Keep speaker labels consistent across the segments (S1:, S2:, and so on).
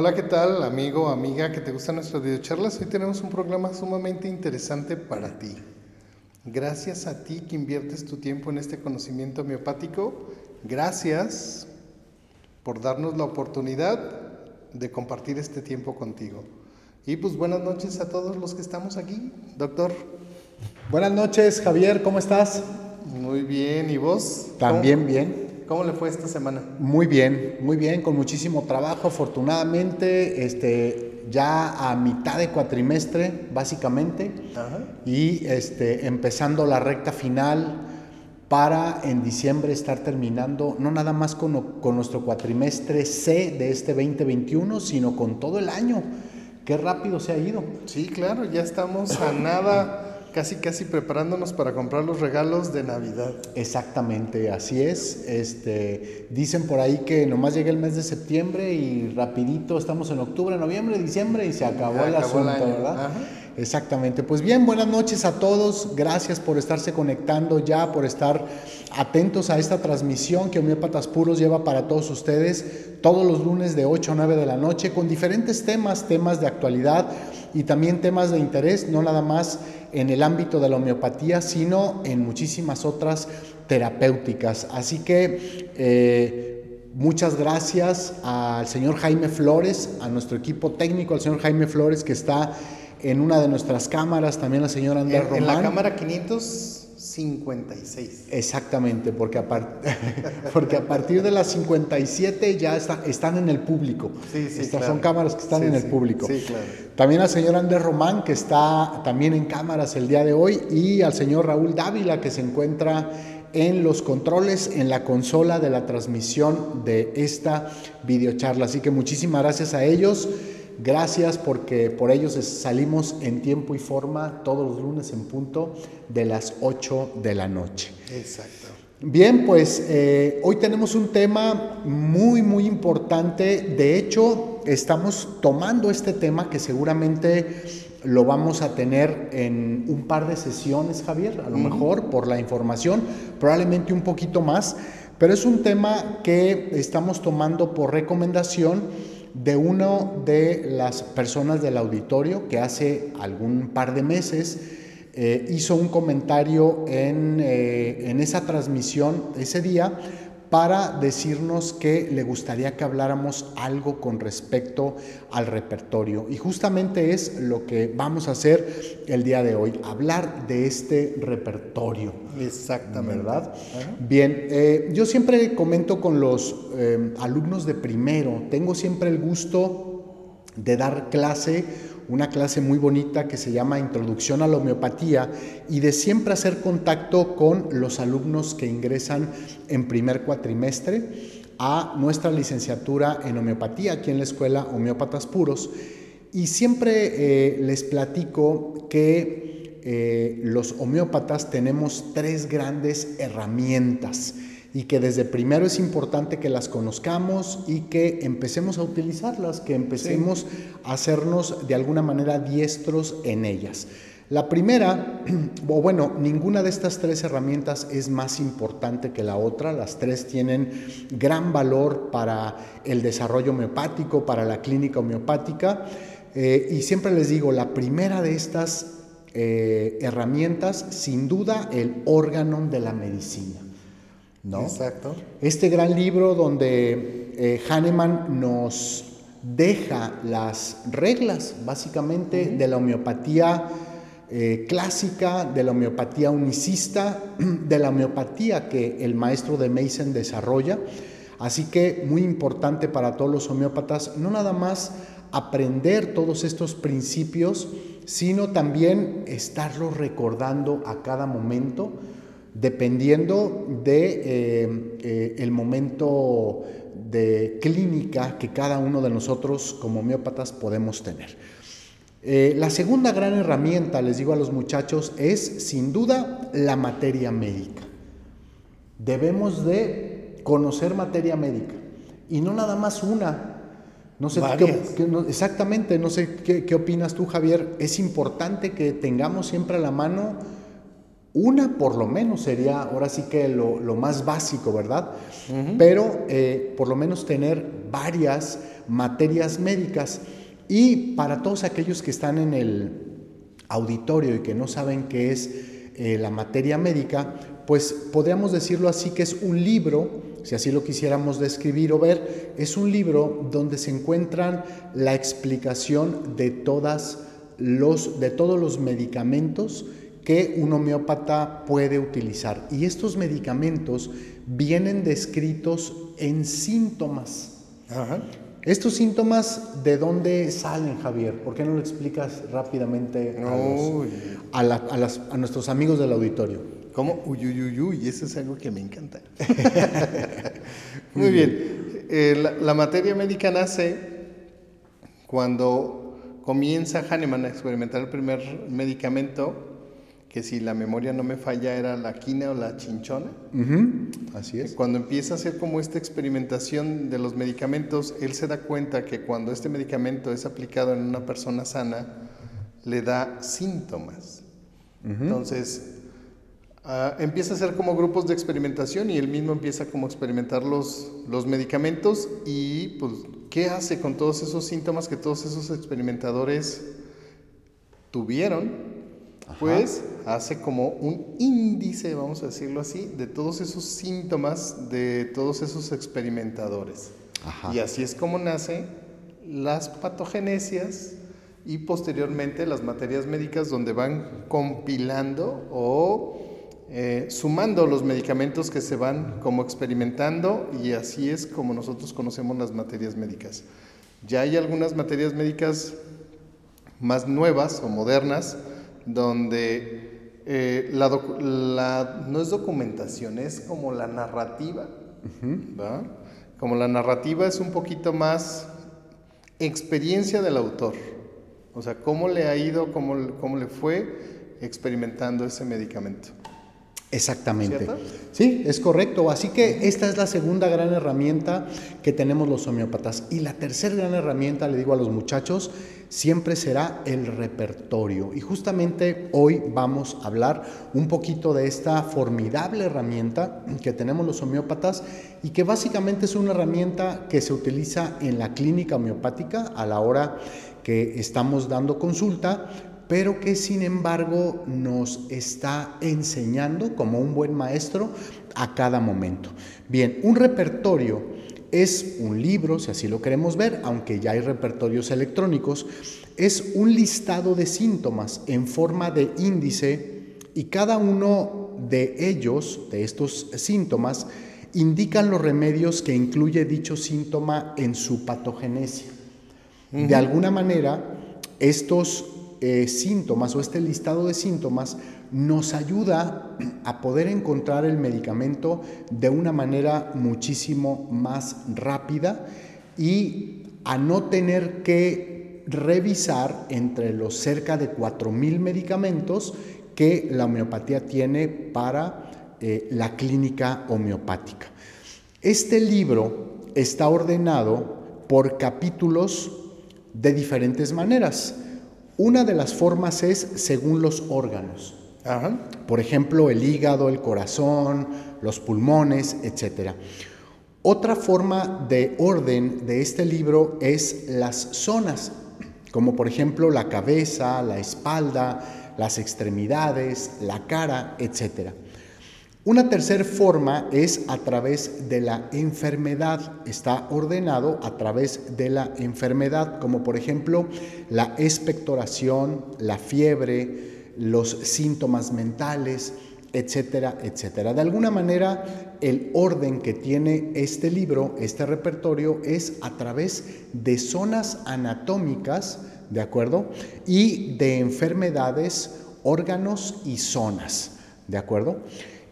S1: Hola, ¿qué tal, amigo, amiga que te gustan nuestras videocharlas? Hoy tenemos un programa sumamente interesante para ti. Gracias a ti que inviertes tu tiempo en este conocimiento homeopático. Gracias por darnos la oportunidad de compartir este tiempo contigo. Y pues buenas noches a todos los que estamos aquí, doctor.
S2: Buenas noches, Javier, ¿cómo estás?
S1: Muy bien, ¿y vos?
S2: También bien.
S1: ¿Cómo le fue esta semana?
S2: Muy bien, muy bien, con muchísimo trabajo, afortunadamente, este, ya a mitad de cuatrimestre, básicamente, y este, empezando la recta final para en diciembre estar terminando, no nada más con, con nuestro cuatrimestre C de este 2021, sino con todo el año. Qué rápido se ha ido.
S1: Sí, claro, ya estamos a nada casi casi preparándonos para comprar los regalos de Navidad.
S2: Exactamente, así es. Este, dicen por ahí que nomás llega el mes de septiembre y rapidito estamos en octubre, noviembre, diciembre y se acabó el asunto, ¿verdad? Exactamente. Pues bien, buenas noches a todos. Gracias por estarse conectando ya, por estar atentos a esta transmisión que Homeópatas Puros lleva para todos ustedes todos los lunes de 8 a 9 de la noche con diferentes temas, temas de actualidad y también temas de interés, no nada más en el ámbito de la homeopatía, sino en muchísimas otras terapéuticas. Así que eh, muchas gracias al señor Jaime Flores, a nuestro equipo técnico, al señor Jaime Flores que está en una de nuestras cámaras, también la señora Andrés Román.
S1: En la cámara 556.
S2: Exactamente, porque a, porque a partir de las 57 ya están en el público.
S1: Sí, sí,
S2: Estas son cámaras que están en el público.
S1: Sí, claro.
S2: También al señor Andrés Román, que está también en cámaras el día de hoy, y al señor Raúl Dávila, que se encuentra en los controles, en la consola de la transmisión de esta videocharla. Así que muchísimas gracias a ellos. Gracias porque por ellos salimos en tiempo y forma todos los lunes en punto de las 8 de la noche.
S1: Exacto.
S2: Bien, pues eh, hoy tenemos un tema muy, muy importante. De hecho, estamos tomando este tema que seguramente lo vamos a tener en un par de sesiones, Javier, a lo mejor por la información, probablemente un poquito más, pero es un tema que estamos tomando por recomendación de una de las personas del auditorio que hace algún par de meses eh, hizo un comentario en, eh, en esa transmisión ese día para decirnos que le gustaría que habláramos algo con respecto al repertorio. Y justamente es lo que vamos a hacer el día de hoy, hablar de este repertorio.
S1: Exactamente.
S2: ¿Verdad? Bien, eh, yo siempre comento con los eh, alumnos de primero, tengo siempre el gusto de dar clase una clase muy bonita que se llama Introducción a la Homeopatía y de siempre hacer contacto con los alumnos que ingresan en primer cuatrimestre a nuestra licenciatura en homeopatía aquí en la escuela Homeópatas Puros. Y siempre eh, les platico que eh, los homeópatas tenemos tres grandes herramientas y que desde primero es importante que las conozcamos y que empecemos a utilizarlas, que empecemos a hacernos de alguna manera diestros en ellas. La primera, o bueno, ninguna de estas tres herramientas es más importante que la otra, las tres tienen gran valor para el desarrollo homeopático, para la clínica homeopática, eh, y siempre les digo, la primera de estas eh, herramientas, sin duda, el órgano de la medicina. ¿No?
S1: Exacto.
S2: Este gran libro donde eh, Hahnemann nos deja las reglas, básicamente, de la homeopatía eh, clásica, de la homeopatía unicista, de la homeopatía que el maestro de Mason desarrolla. Así que muy importante para todos los homeópatas, no nada más aprender todos estos principios, sino también estarlos recordando a cada momento dependiendo de eh, eh, el momento de clínica que cada uno de nosotros como homeópatas podemos tener. Eh, la segunda gran herramienta, les digo a los muchachos, es sin duda la materia médica. Debemos de conocer materia médica y no nada más una. No sé exactamente, no sé qué, qué opinas tú, Javier. Es importante que tengamos siempre a la mano una por lo menos sería ahora sí que lo, más básico, ¿verdad? Pero eh, por lo menos tener varias materias médicas. Y para todos aquellos que están en el auditorio y que no saben qué es eh, la materia médica, pues podríamos decirlo así que es un libro, si así lo quisiéramos describir o ver, es un libro donde se encuentran la explicación de, todas los, de todos los medicamentos que un homeópata puede utilizar. Y estos medicamentos vienen descritos en síntomas. Estos síntomas, ¿de dónde salen, Javier? ¿Por qué no lo explicas rápidamente a, a, nuestros amigos del auditorio?
S1: ¿Cómo? Uy, uy, uy, y eso es algo que me encanta. Muy bien. Eh, la, materia médica nace cuando comienza Hahnemann a experimentar el primer medicamento que si la memoria no me falla era la quina o la chinchona.
S2: Así es.
S1: Cuando empieza a hacer como esta experimentación de los medicamentos, él se da cuenta que cuando este medicamento es aplicado en una persona sana, le da síntomas. Entonces, ah, empieza a hacer como grupos de experimentación y él mismo empieza como a experimentar los, los medicamentos y pues, ¿qué hace con todos esos síntomas que todos esos experimentadores tuvieron? Pues hace como un índice, vamos a decirlo así, de todos esos síntomas de todos esos experimentadores. Y así es como nacen las patogenesias y posteriormente las materias médicas donde van compilando o eh, sumando los medicamentos que se van como experimentando y así es como nosotros conocemos las materias médicas. Ya hay algunas materias médicas más nuevas o modernas donde eh, la, no es documentación, es como la narrativa, Como la narrativa es un poquito más experiencia del autor, o sea, cómo le ha ido, cómo, cómo le fue experimentando ese medicamento.
S2: Exactamente. Sí, es correcto. Así que esta es la segunda gran herramienta que tenemos los homeópatas. Y la tercera gran herramienta, le digo a los muchachos, siempre será el repertorio. Y justamente hoy vamos a hablar un poquito de esta formidable herramienta que tenemos los homeópatas y que básicamente es una herramienta que se utiliza en la clínica homeopática a la hora que estamos dando consulta pero que sin embargo nos está enseñando como un buen maestro a cada momento. Bien, un repertorio es un libro, si así lo queremos ver, aunque ya hay repertorios electrónicos, es un listado de síntomas en forma de índice y cada uno de ellos, de estos síntomas, indican los remedios que incluye dicho síntoma en su patogenesia. De alguna manera, estos eh, síntomas o este listado de síntomas nos ayuda a poder encontrar el medicamento de una manera muchísimo más rápida y a no tener que revisar entre los cerca de 4.000 medicamentos que la homeopatía tiene para eh, la clínica homeopática. Este libro está ordenado por capítulos de diferentes maneras. Una de las formas es según los órganos. Por ejemplo, el hígado, el corazón, los pulmones, etc. Otra forma de orden de este libro es las zonas, como por ejemplo la cabeza, la espalda, las extremidades, la cara, etc. Una tercera forma es a través de la enfermedad. Está ordenado a través de la enfermedad, como por ejemplo la expectoración, la fiebre, los síntomas mentales, etcétera, etcétera. De alguna manera, el orden que tiene este libro, este repertorio, es a través de zonas anatómicas, ¿de acuerdo? Y de enfermedades, órganos y zonas, ¿de acuerdo?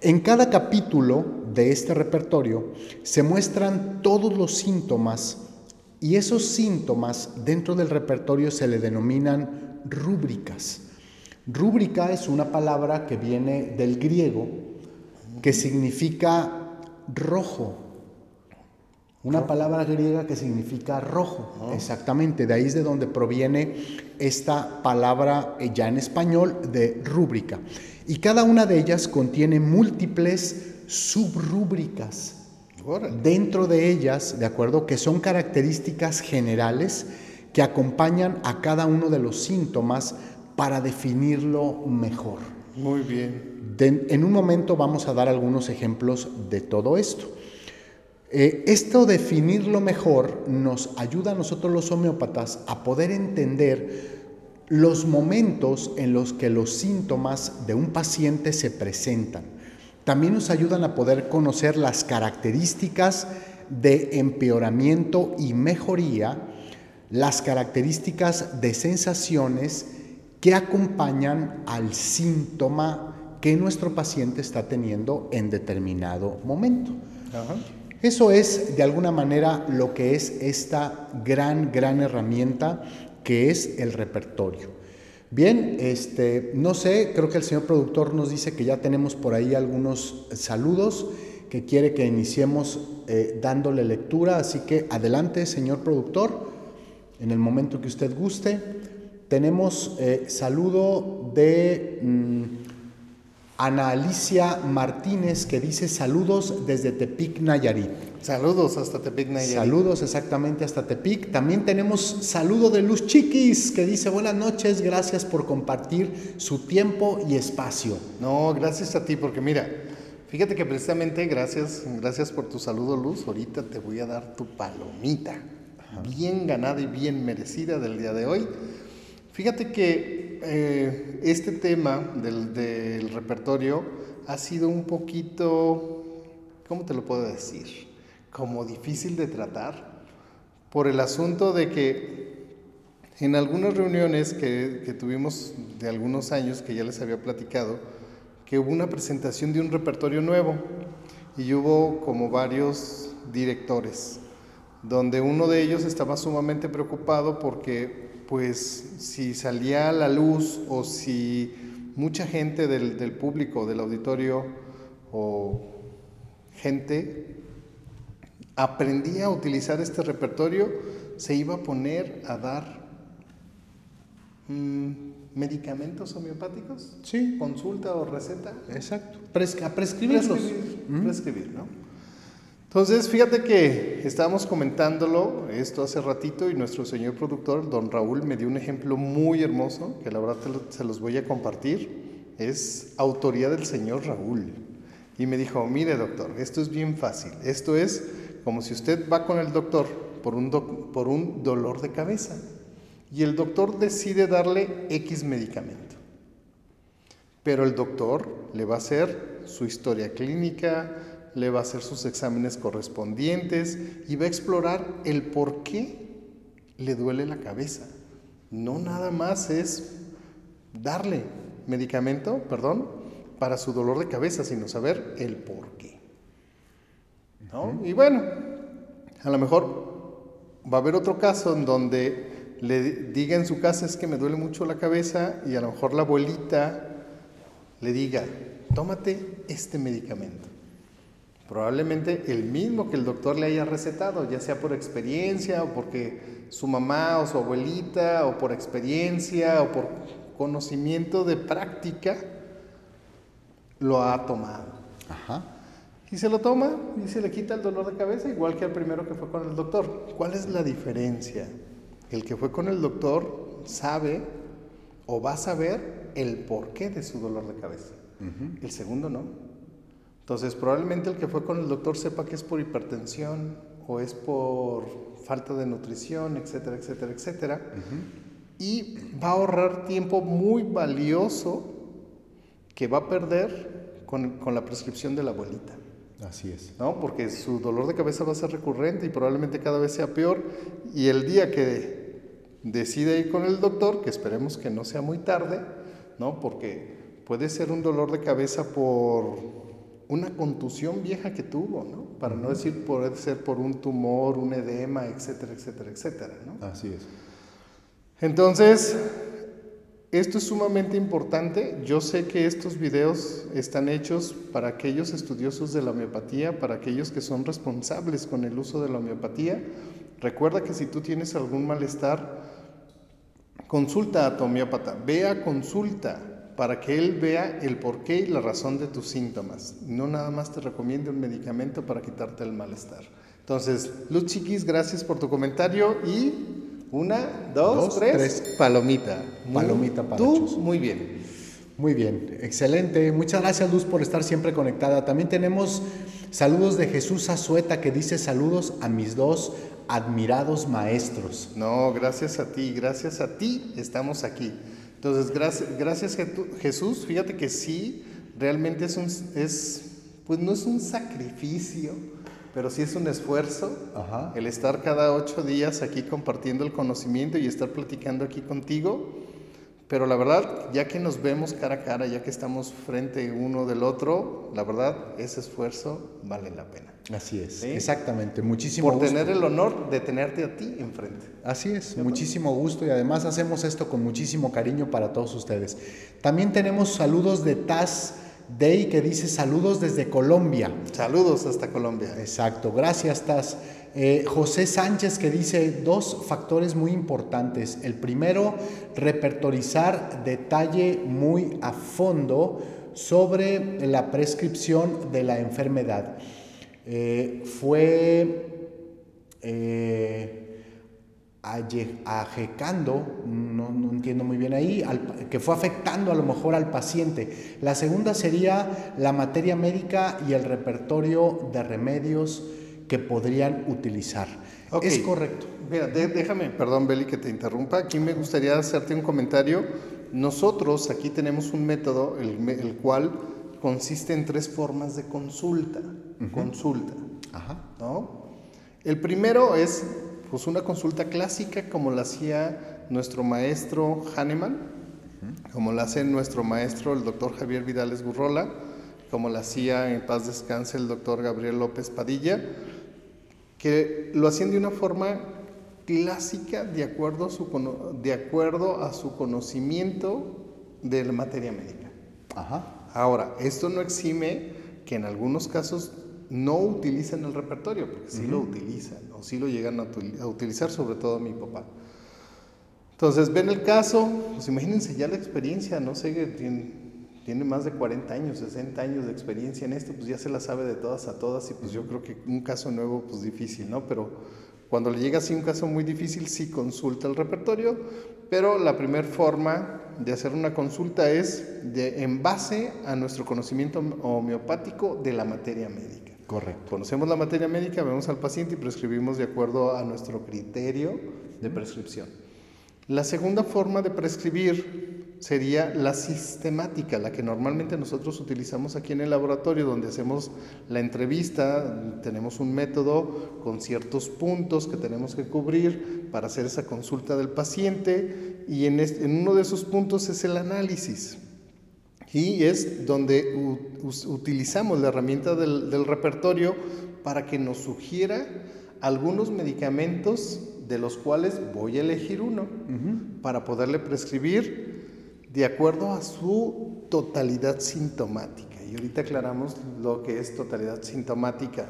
S2: En cada capítulo de este repertorio se muestran todos los síntomas y esos síntomas dentro del repertorio se le denominan rúbricas. Rúbrica es una palabra que viene del griego que significa rojo. Una palabra griega que significa rojo, exactamente. De ahí es de donde proviene esta palabra eh, ya en español de rúbrica y cada una de ellas contiene múltiples subrúbricas. Dentro de ellas, de acuerdo, que son características generales que acompañan a cada uno de los síntomas para definirlo mejor.
S1: Muy bien.
S2: en un momento vamos a dar algunos ejemplos de todo esto. Eh, esto definirlo mejor nos ayuda a nosotros los homeópatas a poder entender los momentos en los que los síntomas de un paciente se presentan. También nos ayudan a poder conocer las características de empeoramiento y mejoría, las características de sensaciones que acompañan al síntoma que nuestro paciente está teniendo en determinado momento. Eso es, de alguna manera, lo que es esta gran, gran herramienta que es el repertorio. Bien, este, no sé, creo que el señor productor nos dice que ya tenemos por ahí algunos saludos que quiere que iniciemos eh, dándole lectura, así que adelante, señor productor, en el momento que usted guste. Tenemos eh, saludo de mm, Ana Alicia Martínez que dice saludos desde Tepic, Nayarit.
S1: Saludos hasta Tepic, Nayarit.
S2: Saludos exactamente hasta Tepic. También tenemos saludo de Luz Chiquis que dice buenas noches, gracias por compartir su tiempo y espacio.
S1: No, gracias a ti porque mira, fíjate que precisamente gracias, gracias por tu saludo Luz. Ahorita te voy a dar tu palomita, bien ganada y bien merecida del día de hoy Fíjate que eh, este tema del, repertorio ha sido un poquito, ¿cómo te lo puedo decir? Como difícil de tratar por el asunto de que en algunas reuniones que, que, tuvimos de algunos años, que ya les había platicado, que hubo una presentación de un repertorio nuevo y hubo como varios directores, donde uno de ellos estaba sumamente preocupado porque pues si salía a la luz o si mucha gente del, público, del auditorio o gente aprendía a utilizar este repertorio, se iba a poner a dar mm, medicamentos homeopáticos,
S2: sí.
S1: consulta o receta.
S2: Exacto.
S1: a prescribirlos. prescribir, ¿no? Entonces, fíjate que estábamos comentándolo esto hace ratito y nuestro señor productor, don Raúl, me dio un ejemplo muy hermoso que la verdad se los voy a compartir. Es autoría del señor Raúl. Y me dijo, mire doctor, esto es bien fácil. Esto es como si usted va con el doctor por un, por un dolor de cabeza y el doctor decide darle X medicamento. Pero el doctor le va a hacer su historia clínica, le va a hacer sus exámenes correspondientes y va a explorar el por qué le duele la cabeza. No nada más es darle medicamento, perdón, para su dolor de cabeza, sino saber el por qué. Y bueno, a lo mejor va a haber otro caso en donde le diga en su casa es que me duele mucho la cabeza y a lo mejor la abuelita le diga, tómate este medicamento. Probablemente el mismo que el doctor le haya recetado, ya sea por experiencia o porque su mamá o su abuelita o por experiencia o por conocimiento de práctica lo ha tomado. Y se lo toma y se le quita el dolor de cabeza igual que al primero que fue con el doctor. ¿Cuál es la diferencia? El que fue con el doctor sabe o va a saber el porqué de su dolor de cabeza. El segundo no. Entonces, probablemente el que fue con el doctor sepa que es por hipertensión o es por falta de nutrición, etcétera, etcétera, etcétera. Y va a ahorrar tiempo muy valioso que va a perder con, con, la prescripción de la abuelita.
S2: Así es.
S1: ¿No? Porque su dolor de cabeza va a ser recurrente y probablemente cada vez sea peor. Y el día que decide ir con el doctor, que esperemos que no sea muy tarde, ¿no? Porque puede ser un dolor de cabeza por una contusión vieja que tuvo, ¿no? Para no decir puede ser por un tumor, un edema, etcétera, etcétera, etcétera, ¿no?
S2: Así es.
S1: Entonces, esto es sumamente importante. Yo sé que estos videos están hechos para aquellos estudiosos de la homeopatía, para aquellos que son responsables con el uso de la homeopatía. Recuerda que si tú tienes algún malestar, consulta a tu homeópata, ve a consulta para que él vea el porqué y la razón de tus síntomas. No nada más te recomiende un medicamento para quitarte el malestar. Entonces, Luz Chiquis, gracias por tu comentario y una, dos, tres, palomita.
S2: Palomita para
S1: Tú, muy bien.
S2: Muy bien, excelente. Muchas gracias Luz por estar siempre conectada. También tenemos saludos de Jesús Azueta que dice saludos a mis dos admirados maestros.
S1: No, gracias a ti, gracias a ti estamos aquí. Entonces, gracias, gracias Jesús, fíjate que sí, realmente es un, es, pues no es un sacrificio, pero sí es un esfuerzo el estar cada ocho días aquí compartiendo el conocimiento y estar platicando aquí contigo. Pero la verdad, ya que nos vemos cara a cara, ya que estamos frente uno del otro, la verdad, ese esfuerzo vale la pena.
S2: Así es, exactamente. Muchísimo
S1: Por tener el honor de tenerte a ti enfrente.
S2: Así es, muchísimo gusto y además hacemos esto con muchísimo cariño para todos ustedes. También tenemos saludos de Taz Day que dice saludos desde Colombia.
S1: Saludos hasta Colombia.
S2: Exacto, gracias Taz. Eh, José Sánchez que dice dos factores muy importantes. El primero, repertorizar detalle muy a fondo sobre la prescripción de la enfermedad. Eh, fue eh, ajecando, no, no, entiendo muy bien ahí, que fue afectando a lo mejor al paciente. La segunda sería la materia médica y el repertorio de remedios que podrían utilizar.
S1: Es correcto. Mira, déjame, perdón Beli que te interrumpa, aquí me gustaría hacerte un comentario. Nosotros aquí tenemos un método, el, cual consiste en tres formas de consulta. Consulta. Ajá. ¿no? El primero es pues, una consulta clásica como la hacía nuestro maestro Hahnemann, como la hace nuestro maestro el doctor Javier Vidales Gurrola, como la hacía en paz descanse el doctor Gabriel López Padilla que lo hacían de una forma clásica de acuerdo a su, de acuerdo a su conocimiento de la materia médica. Ahora, esto no exime que en algunos casos no utilizan el repertorio, porque sí lo utilizan, o sí lo llegan a, utilizar, sobre todo mi papá. Entonces, ven el caso, pues imagínense ya la experiencia, no sé, tiene, tiene más de 40 años, 60 años de experiencia en esto, pues ya se la sabe de todas a todas y pues yo creo que un caso nuevo pues difícil, ¿no? Pero cuando le llega así un caso muy difícil sí consulta el repertorio, pero la primera forma de hacer una consulta es de, en base a nuestro conocimiento homeopático de la materia médica.
S2: Correcto.
S1: Conocemos la materia médica, vemos al paciente y prescribimos de acuerdo a nuestro criterio de prescripción. La segunda forma de prescribir sería la sistemática, la que normalmente nosotros utilizamos aquí en el laboratorio, donde hacemos la entrevista, tenemos un método con ciertos puntos que tenemos que cubrir para hacer esa consulta del paciente y en, uno de esos puntos es el análisis. Y es donde utilizamos la herramienta del, repertorio para que nos sugiera algunos medicamentos de los cuales voy a elegir uno para poderle prescribir de acuerdo a su totalidad sintomática. Y ahorita aclaramos lo que es totalidad sintomática.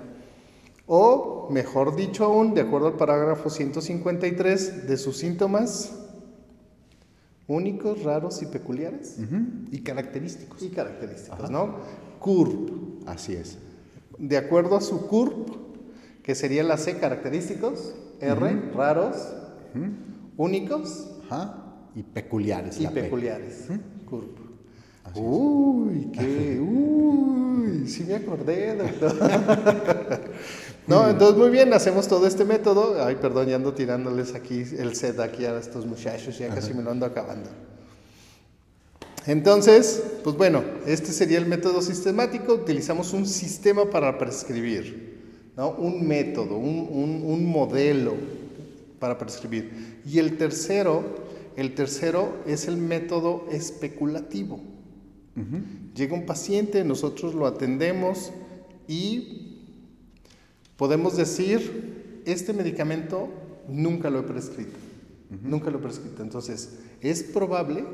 S1: O, mejor dicho aún, de acuerdo al parágrafo 153, de sus síntomas únicos, raros y peculiares.
S2: Y característicos.
S1: Y característicos, ¿no? CURP.
S2: Así es.
S1: De acuerdo a su CURP, que sería la C, característicos, R, raros, únicos.
S2: Ajá y peculiares.
S1: Y peculiares. Uy, qué, uy, sí me acordé, doctor. no, entonces muy bien, hacemos todo este método. Ay, perdón, ya ando tirándoles aquí el set aquí a estos muchachos, ya casi me lo ando acabando. Entonces, pues bueno, este sería el método sistemático. Utilizamos un sistema para prescribir, ¿no? un método, un, un, un modelo para prescribir. Y el tercero el tercero es el método especulativo. Llega un paciente, nosotros lo atendemos y podemos decir, este medicamento nunca lo he prescrito. Nunca lo he prescrito. Entonces, es probable,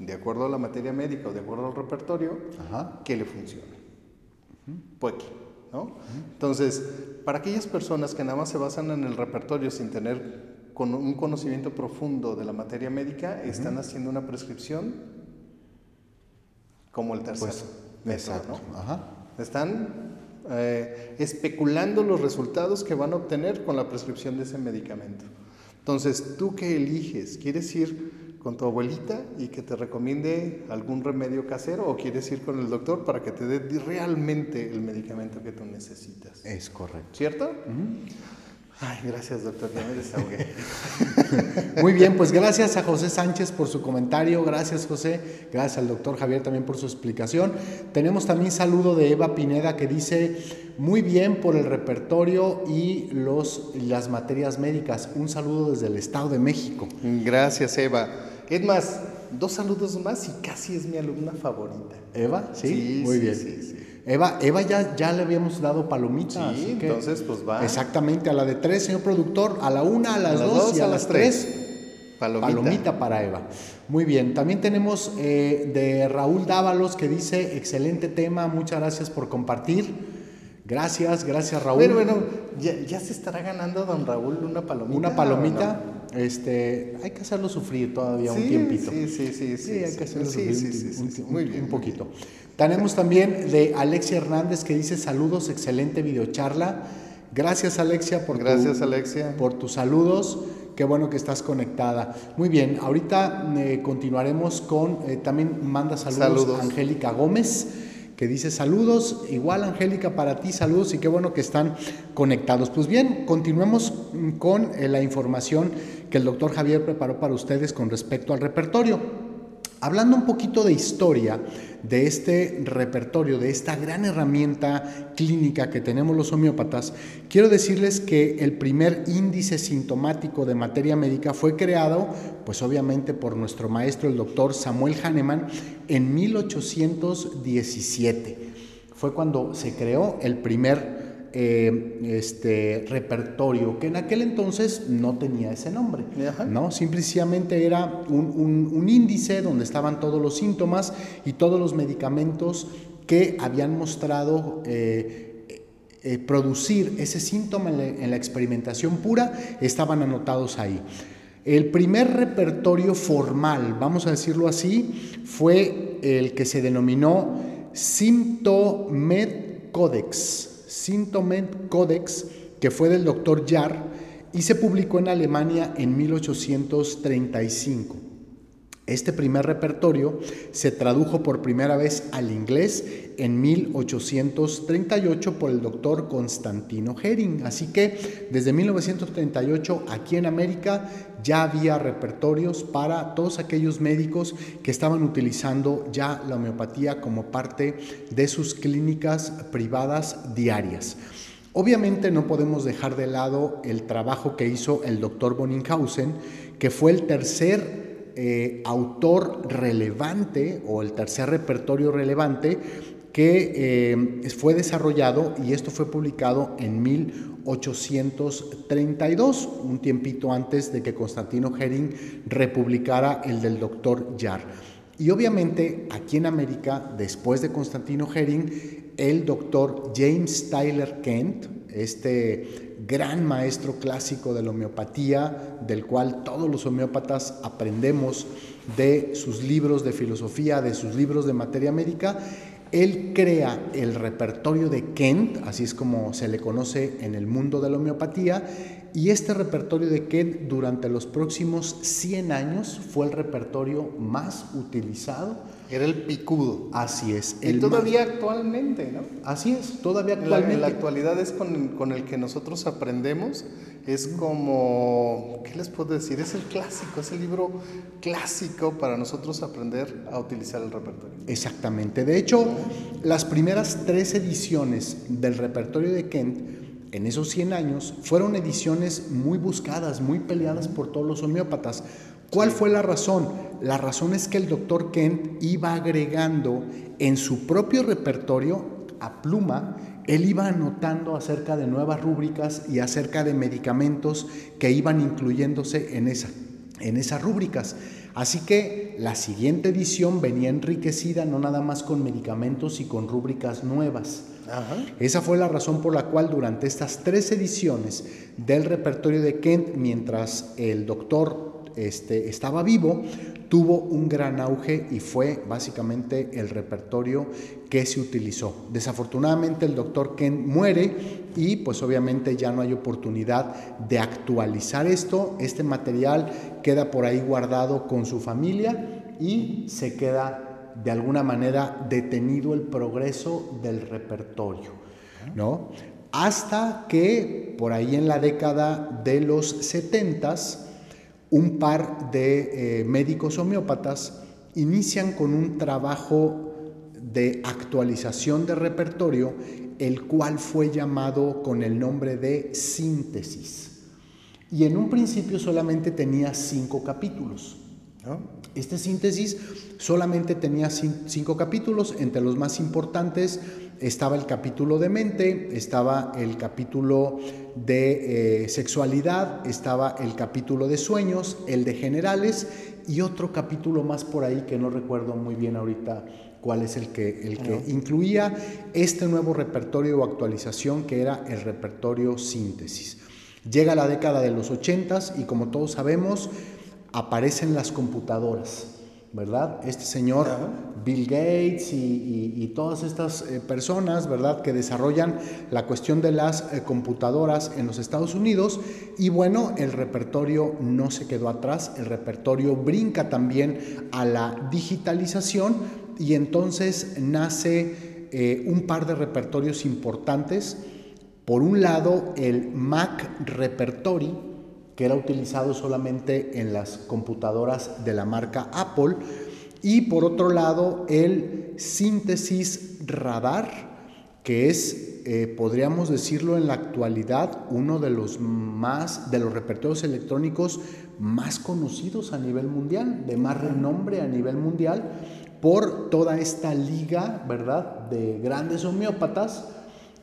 S1: de acuerdo a la materia médica o de acuerdo al repertorio, que le funcione. Puede ¿no? Entonces, para aquellas personas que nada más se basan en el repertorio sin tener con un conocimiento profundo de la materia médica están haciendo una prescripción como el tercer
S2: Pues, exacto.
S1: ¿no?
S2: Ajá.
S1: Están eh, especulando los resultados que van a obtener con la prescripción de ese medicamento. Entonces, ¿tú qué eliges? ¿Quieres ir con tu abuelita y que te recomiende algún remedio casero o quieres ir con el doctor para que te dé realmente el medicamento que tú necesitas?
S2: Es correcto.
S1: ¿Cierto? Ay, gracias doctor, ya me desahogué.
S2: Muy bien, pues gracias a José Sánchez por su comentario, gracias José, gracias al doctor Javier también por su explicación. Tenemos también saludo de Eva Pineda que dice, muy bien por el repertorio y los, las materias médicas. Un saludo desde el Estado de México.
S1: Gracias Eva. Es más, dos saludos más y casi es mi alumna favorita.
S2: Eva, ¿sí?
S1: Sí,
S2: muy
S1: sí,
S2: bien.
S1: sí, sí.
S2: Eva, Eva ya, ya le habíamos dado palomita.
S1: Sí,
S2: que-
S1: entonces, pues, va.
S2: Exactamente, a la de tres, señor productor, a la una, a las, dos,
S1: dos,
S2: y a,
S1: a
S2: las tres.
S1: tres. Palomita.
S2: Palomita para Eva. Muy bien, también tenemos eh, de Raúl Dávalos que dice, excelente tema, muchas gracias por compartir. Gracias, gracias Raúl.
S1: Bueno, bueno, ya, ya se estará ganando don Raúl una palomita.
S2: Una
S1: ¿o
S2: palomita, este, hay que hacerlo sufrir todavía un
S1: Sí,
S2: tiempito.
S1: sí, sí, sí,
S2: Sí,
S1: sí,
S2: hay que hacerlo
S1: Sí,
S2: sufrir un, un- un- un poquito. Tenemos también de Alexia Hernández que dice saludos, excelente videocharla. Gracias Alexia por tu-
S1: Gracias, Alexia.
S2: por tus saludos. Qué bueno que estás conectada. Muy bien, ahorita eh, continuaremos con, eh, también manda saludos,
S1: Saludos.
S2: Angélica Gómez, que dice saludos, igual Angélica para ti, saludos y qué bueno que están conectados. Pues bien, continuemos mm, con eh, la información que el doctor Javier preparó para ustedes con respecto al repertorio. Hablando un poquito de historia de este repertorio, de esta gran herramienta clínica que tenemos los homeópatas, quiero decirles que el primer índice sintomático de materia médica fue creado, pues obviamente por nuestro maestro, el doctor Samuel Hahnemann, en 1817. Fue cuando se creó el primer eh, este, repertorio, que en aquel entonces no tenía ese nombre.
S1: Ajá.
S2: ¿no? Simplemente era un, un- un índice donde estaban todos los síntomas y todos los medicamentos que habían mostrado eh, eh, producir ese síntoma en la, en la experimentación pura, estaban anotados ahí. El primer repertorio formal, vamos a decirlo así, fue el que se denominó Symptomed Codex. Symptomed Codex, que fue del doctor Jarr y se publicó en Alemania en 1835. Este primer repertorio se tradujo por primera vez al inglés en 1838 por el doctor Constantino Hering. Así que desde 1938 aquí en América ya había repertorios para todos aquellos médicos que estaban utilizando ya la homeopatía como parte de sus clínicas privadas diarias. Obviamente no podemos dejar de lado el trabajo que hizo el doctor Bonninghausen, que fue el tercer eh, autor relevante o el tercer repertorio relevante que eh, fue desarrollado y esto fue publicado en 1832, un tiempito antes de que Constantino Hering republicara el del doctor Jarr. Y obviamente aquí en América, después de Constantino Hering, el doctor James Tyler Kent, este gran maestro clásico de la homeopatía, del cual todos los homeópatas aprendemos de sus libros de filosofía, de sus libros de materia médica, él crea el repertorio de Kent, así es como se le conoce en el mundo de la homeopatía, y este repertorio de Kent durante los próximos 100 años fue el repertorio más utilizado.
S1: Era el picudo.
S2: Así es.
S1: Y
S2: el
S1: todavía actualmente, ¿no?
S2: así es, todavía
S1: En la,
S2: actualmente.
S1: en la actualidad es con, con el que nosotros aprendemos. Es como, ¿qué les puedo decir? Es el clásico, es el libro clásico para nosotros aprender a utilizar el repertorio.
S2: Exactamente. De hecho, las primeras tres ediciones del repertorio de Kent en esos 100 años fueron ediciones muy buscadas, muy peleadas por todos los homeópatas. ¿Cuál fue la razón? La razón es que el doctor Kent iba agregando en su propio repertorio a pluma, él iba anotando acerca de nuevas rúbricas y acerca de medicamentos que iban incluyéndose en, esa, en esas rúbricas. Así que la siguiente edición venía enriquecida no nada más con medicamentos y con rúbricas nuevas.
S1: Ajá.
S2: Esa fue la razón por la cual durante estas tres ediciones del repertorio de Kent, mientras el doctor este, estaba vivo, tuvo un gran auge y fue básicamente el repertorio que se utilizó. Desafortunadamente el doctor Ken muere y pues obviamente ya no hay oportunidad de actualizar esto. Este material queda por ahí guardado con su familia y se queda de alguna manera detenido el progreso del repertorio, ¿no? Hasta que por ahí en la década de los 70 un par de eh, médicos homeópatas inician con un trabajo de actualización de repertorio, el cual fue llamado con el nombre de síntesis. Y en un principio solamente tenía cinco capítulos. Este síntesis solamente tenía cinco capítulos, entre los más importantes estaba el capítulo de mente, estaba el capítulo de eh, sexualidad, estaba el capítulo de sueños, el de generales y otro capítulo más por ahí que no recuerdo muy bien ahorita cuál es el que, el que incluía este nuevo repertorio o actualización que era el repertorio síntesis. Llega la década de los ochentas y como todos sabemos aparecen las computadoras. ¿verdad? Este señor Bill Gates y, todas estas eh, personas, ¿verdad? Que desarrollan la cuestión de las eh, computadoras en los Estados Unidos y bueno, el repertorio no se quedó atrás, el repertorio brinca también a la digitalización y entonces nace eh, un par de repertorios importantes. Por un lado, el Mac Repertory, que era utilizado solamente en las computadoras de la marca Apple, y por otro lado el síntesis radar, que es, eh, podríamos decirlo en la actualidad, uno de los más, de los repertorios electrónicos más conocidos a nivel mundial, de más renombre a nivel mundial, por toda esta liga, ¿verdad?, de grandes homeópatas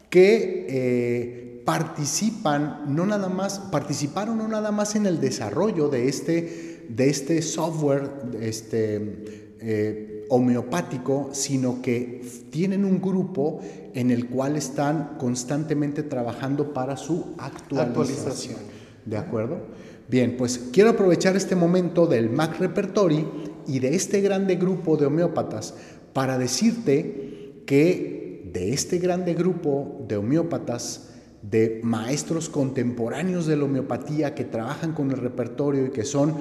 S2: que eh, participan no nada más, participaron no nada más en el desarrollo de este, de este software este, eh, homeopático, sino que tienen un grupo en el cual están constantemente trabajando para su actualización. ¿De acuerdo? Bien, pues quiero aprovechar este momento del Mac Repertory y de este grande grupo de homeópatas para decirte que de este grande grupo de homeópatas de maestros contemporáneos de la homeopatía que trabajan con el repertorio y que son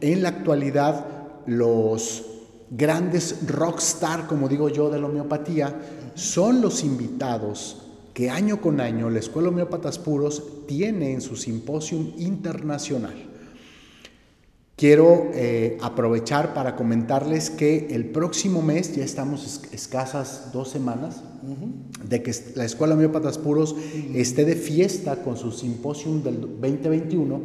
S2: en la actualidad los grandes rockstar, como digo yo, de la homeopatía, son los invitados que año con año la Escuela Homeópatas Puros tiene en su simposium internacional. Quiero eh, aprovechar para comentarles que el próximo mes, ya estamos escasas dos semanas, de que la Escuela Homeópatas Puros esté de fiesta con su simposium del 2021,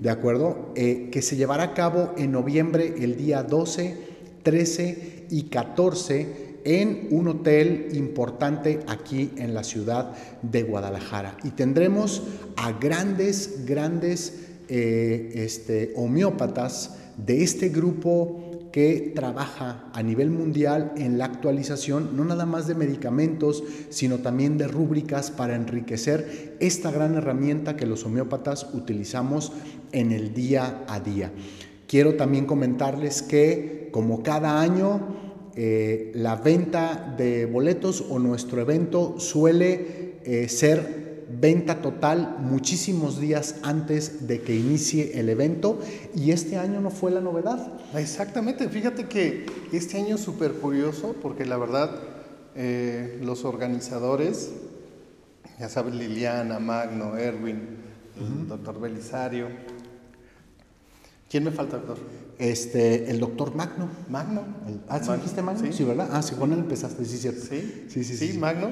S2: ¿de acuerdo? Eh, que se llevará a cabo en noviembre el día 12, 13 y 14 en un hotel importante aquí en la ciudad de Guadalajara. Y tendremos a grandes, grandes eh, este, homeópatas de este grupo que trabaja a nivel mundial en la actualización no nada más de medicamentos, sino también de rúbricas para enriquecer esta gran herramienta que los homeópatas utilizamos en el día a día. Quiero también comentarles que como cada año eh, la venta de boletos o nuestro evento suele eh, ser venta total muchísimos días antes de que inicie el evento y este año no fue la novedad.
S1: Exactamente, fíjate que este año es súper curioso porque la verdad eh, los organizadores, ya sabes, Liliana, Magno, Erwin, el doctor Belisario, ¿quién me falta, doctor?
S2: Este, el doctor Magno.
S1: Magno.
S2: ah, ¿sí dijiste Magno? Sí. ¿verdad? Ah, sí, él empezaste, sí, cierto.
S1: Sí, sí, sí. Sí, Magno.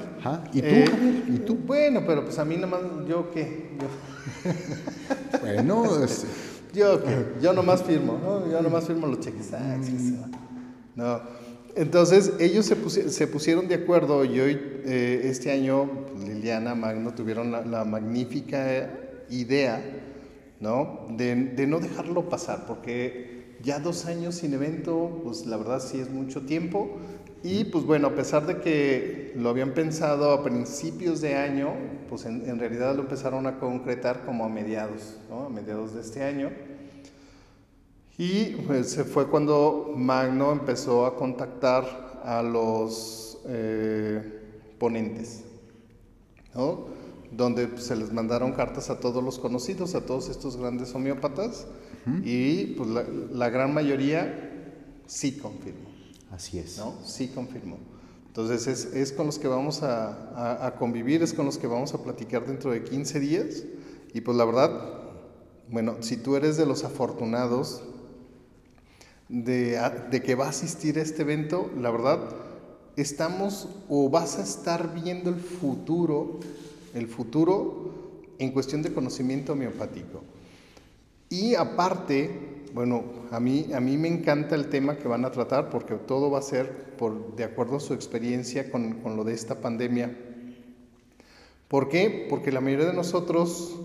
S2: ¿Y tú, eh, Javier? ¿Y tú?
S1: Bueno, pero pues a mí nomás, ¿yo qué?
S2: Yo... bueno, es...
S1: ¿Yo qué? Yo nomás firmo, ¿no? Yo nomás firmo los cheques. Ah, no. Entonces, ellos se, se, pusieron de acuerdo y hoy, eh, este año, pues, Liliana, Magno tuvieron la, la magnífica idea, ¿no? De, de no dejarlo pasar, porque ya dos años sin evento, pues la verdad sí es mucho tiempo. Y pues bueno, a pesar de que lo habían pensado a principios de año, pues en, realidad lo empezaron a concretar como a mediados, ¿no? A mediados de este año. Y pues, se fue cuando Magno empezó a contactar a los eh, ponentes, ¿no? donde se les mandaron cartas a todos los conocidos, a todos estos grandes homeópatas, y pues la, la, gran mayoría sí confirmó.
S2: Así es.
S1: ¿no? Sí confirmó. Entonces es, es con los que vamos a, a, a, convivir, es con los que vamos a platicar dentro de 15 días, y pues la verdad, bueno, si tú eres de los afortunados de, de que va a asistir a este evento, la verdad, estamos o vas a estar viendo el futuro el futuro en cuestión de conocimiento homeopático. Y aparte, bueno, a mí, a mí me encanta el tema que van a tratar porque todo va a ser por, de acuerdo a su experiencia con, con lo de esta pandemia. ¿Por qué? Porque la mayoría de nosotros,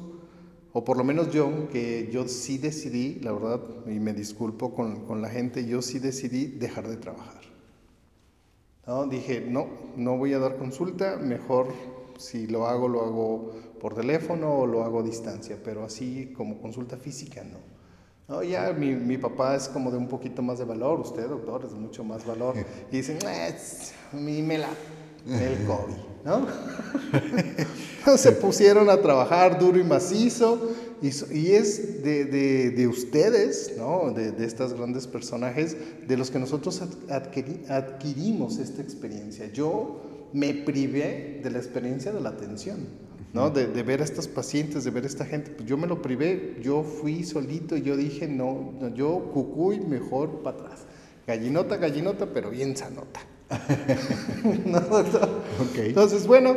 S1: o por lo menos yo, que yo sí decidí, la verdad, y me disculpo con, con la gente, yo sí decidí dejar de trabajar. ¿No? Dije, no, no voy a dar consulta, mejor si lo hago, lo hago por teléfono o lo hago a distancia, pero así como consulta física, no. No, ya mi, mi, papá es como de un poquito más de valor, usted, doctor, es de mucho más valor. Y dicen, mi mela, el COVID, ¿no? Se pusieron a trabajar duro y macizo, y, y es de, de, de, ustedes, ¿no? De, de, estos grandes personajes, de los que nosotros adquirimos esta experiencia. Yo me privé de la experiencia de la atención, ¿no? De, de, ver a estos pacientes, de ver a esta gente. Pues yo me lo privé, yo fui solito y yo dije, no, yo cucuy mejor para atrás. Gallinota, gallinota, pero bien sanota. ¿No, okay. Entonces, bueno,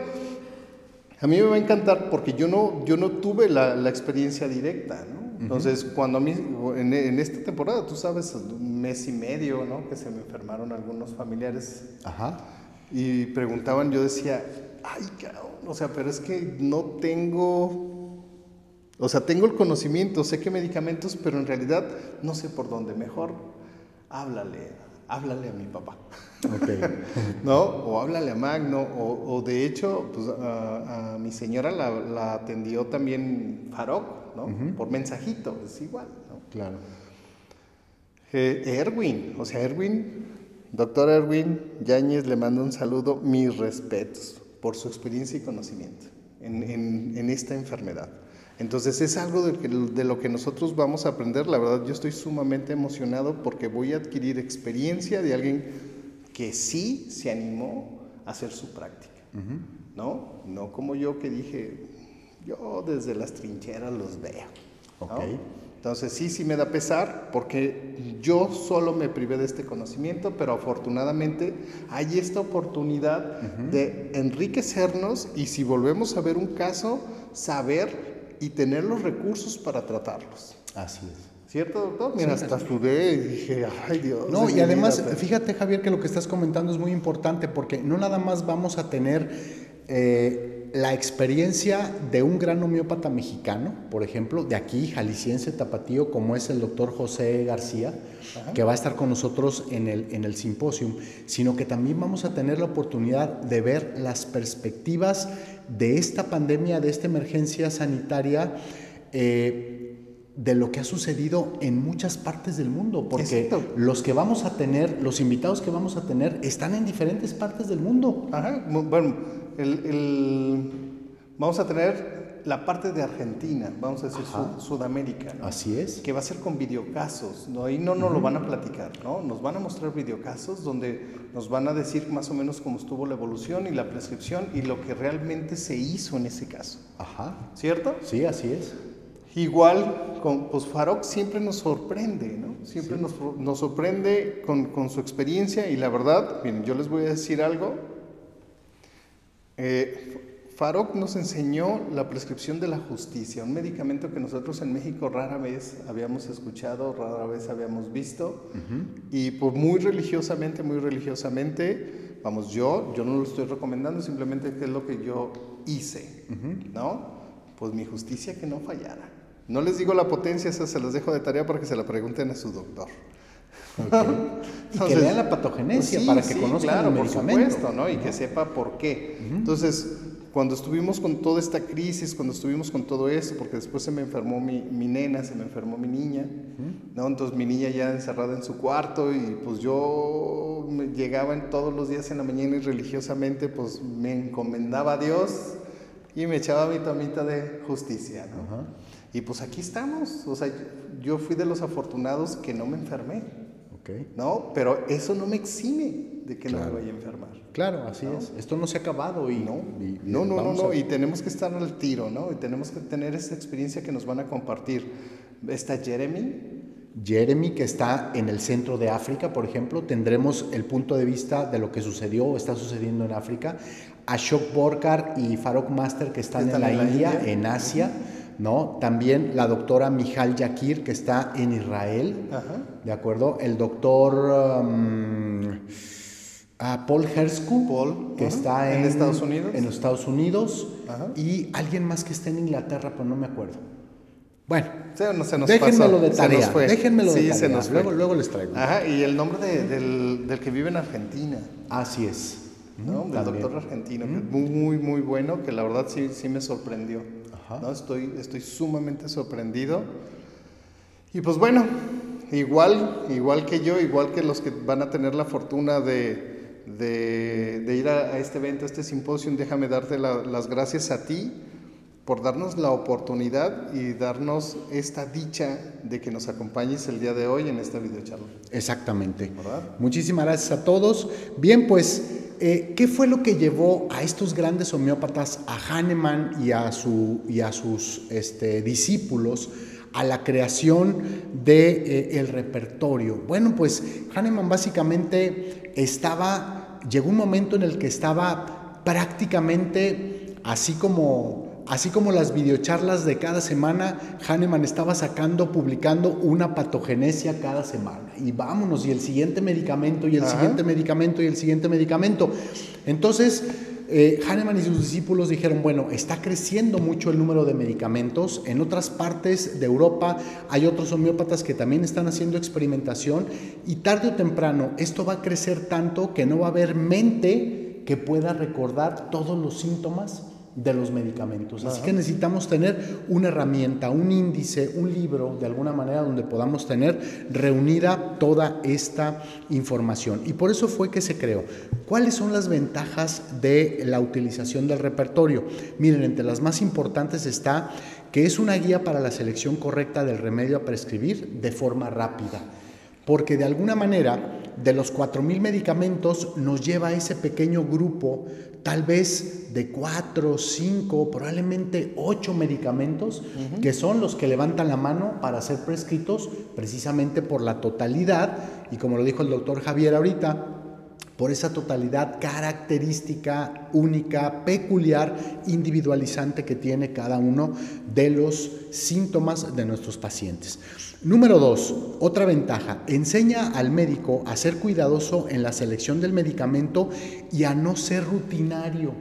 S1: a mí me va a encantar porque yo no, yo no tuve la, la experiencia directa, ¿no? Entonces, cuando a mí, en, en, esta temporada, tú sabes, un mes y medio, ¿no? Que se me enfermaron algunos familiares.
S2: Ajá
S1: y preguntaban, yo decía, ay, cabrón, o sea, pero es que no tengo, o sea, tengo el conocimiento, sé qué medicamentos, pero en realidad no sé por dónde. Mejor háblale, háblale a mi papá.
S2: Okay.
S1: ¿No? O háblale a Magno, o, o de hecho, pues a, a mi señora la, la, atendió también Farok, ¿no? Uh -huh. Por mensajito, es igual, ¿no?
S2: Claro.
S1: Eh, Erwin, o sea, Erwin Doctor Erwin Yáñez le mando un saludo, mis respetos por su experiencia y conocimiento en, en, en esta enfermedad. Entonces es algo de, de, lo que nosotros vamos a aprender. La verdad yo estoy sumamente emocionado porque voy a adquirir experiencia de alguien que sí se animó a hacer su práctica. Uh -huh. ¿No? No como yo que dije, yo desde las trincheras los veo.
S2: Okay.
S1: ¿no? Entonces sí, sí me da pesar porque yo solo me privé de este conocimiento, pero afortunadamente hay esta oportunidad uh -huh. de enriquecernos y si volvemos a ver un caso, saber y tener los recursos para tratarlos.
S2: Así es.
S1: ¿Cierto, doctor? Mira, sí, hasta sudé y dije, ay Dios.
S2: No, y además, vida, fíjate Javier que lo que estás comentando es muy importante porque no nada más vamos a tener... Eh, la experiencia de un gran homeópata mexicano, por ejemplo, de aquí, jalisciense, tapatío, como es el doctor José García, Ajá. que va a estar con nosotros en el, en el simposio, sino que también vamos a tener la oportunidad de ver las perspectivas de esta pandemia, de esta emergencia sanitaria. Eh, de lo que ha sucedido en muchas partes del mundo, porque Exacto. los que vamos a tener, los invitados que vamos a tener, están en diferentes partes del mundo.
S1: Ajá. Bueno, el, el, vamos a tener la parte de Argentina, vamos a decir Sud, Sudamérica. ¿no?
S2: Así es.
S1: Que va a ser con videocasos, ¿no? Ahí no nos uh -huh. lo van a platicar, ¿no? Nos van a mostrar videocasos donde nos van a decir más o menos cómo estuvo la evolución y la prescripción y lo que realmente se hizo en ese caso.
S2: Ajá.
S1: ¿Cierto?
S2: Sí, así es.
S1: Igual, con, pues Farok siempre nos sorprende, ¿no? Siempre sí. nos, nos, sorprende con, con, su experiencia y la verdad, miren, yo les voy a decir algo. Eh, Farok nos enseñó la prescripción de la justicia, un medicamento que nosotros en México rara vez habíamos escuchado, rara vez habíamos visto, uh -huh. y pues muy religiosamente, muy religiosamente, vamos, yo, yo no lo estoy recomendando, simplemente que es lo que yo hice, uh -huh. ¿no? Pues mi justicia que no fallara. No les digo la potencia, esa se las dejo de tarea para que se la pregunten a su doctor.
S2: Okay. que lean la patogenesia pues sí, para que
S1: sí,
S2: conozcan
S1: claro,
S2: el
S1: por supuesto, ¿no? Y que sepa por qué. Uh -huh. Entonces, cuando estuvimos con toda esta crisis, cuando estuvimos con todo eso, porque después se me enfermó mi, mi nena, se me enfermó mi niña, ¿no? Entonces mi niña ya encerrada en su cuarto y pues yo me llegaba en todos los días en la mañana y religiosamente pues me encomendaba a Dios y me echaba mi tomita de justicia, ¿no? Y pues aquí estamos, o sea, yo fui de los afortunados que no me enfermé, ¿no? Pero eso no me exime de que no me vaya a enfermar.
S2: Claro, así es. Esto no se ha acabado y...
S1: No, no, no, no, y tenemos que estar al tiro, ¿no? Y tenemos que tener esa experiencia que nos van a compartir. Está Jeremy,
S2: Jeremy, que está en el centro de África, por ejemplo, tendremos el punto de vista de lo que sucedió o está sucediendo en África. Ashok Borkar y Farok Master, que están, en, la, India, en Asia. ¿No? También la doctora Mijal Yakir, que está en Israel, ¿de acuerdo? El doctor um, ah, Paul Hersku, que está en,
S1: Estados Unidos.
S2: En los Estados Unidos, y alguien más que está en Inglaterra, pero no me acuerdo. Bueno, déjenmelo de tarea. Déjenmelo de tarea. luego, luego, les traigo.
S1: Ajá, y el nombre del, del, que vive en Argentina.
S2: Así es.
S1: ¿no? Del doctor argentino, que es muy, muy bueno, que la verdad sí, sí me sorprendió. ¿No? Estoy, estoy sumamente sorprendido. Y pues bueno, igual, igual que yo, igual que los que van a tener la fortuna de, de, ir a, este evento, a este simposio, déjame darte las gracias a ti por darnos la oportunidad y darnos esta dicha de que nos acompañes el día de hoy en esta videocharla.
S2: Exactamente. Muchísimas gracias a todos. Bien, pues, eh, ¿qué fue lo que llevó a estos grandes homeópatas, a Hahnemann y a, su, y a sus este, discípulos, a la creación del de, eh, repertorio? Bueno, pues Hahnemann básicamente estaba, llegó un momento en el que estaba prácticamente así como Así como las videocharlas de cada semana, Hahnemann estaba sacando, publicando una patogenesia cada semana. Y vámonos, y el siguiente medicamento, y el siguiente medicamento, y el siguiente medicamento. Entonces, eh, Hahnemann y sus discípulos dijeron, bueno, está creciendo mucho el número de medicamentos. En otras partes de Europa hay otros homeópatas que también están haciendo experimentación y tarde o temprano esto va a crecer tanto que no va a haber mente que pueda recordar todos los síntomas de los medicamentos. Así que necesitamos tener una herramienta, un índice, un libro, de alguna manera, donde podamos tener reunida toda esta información. Y por eso fue que se creó. ¿Cuáles son las ventajas de la utilización del repertorio? Miren, entre las más importantes está que es una guía para la selección correcta del remedio a prescribir de forma rápida. Porque de alguna manera, de los 4.000 medicamentos nos lleva a ese pequeño grupo tal vez de cuatro, cinco, probablemente ocho medicamentos, que son los que levantan la mano para ser prescritos precisamente por la totalidad, y como lo dijo el doctor Javier ahorita, por esa totalidad característica, única, peculiar, individualizante que tiene cada uno de los síntomas de nuestros pacientes. Número dos, otra ventaja, enseña al médico a ser cuidadoso en la selección del medicamento y a no ser rutinario,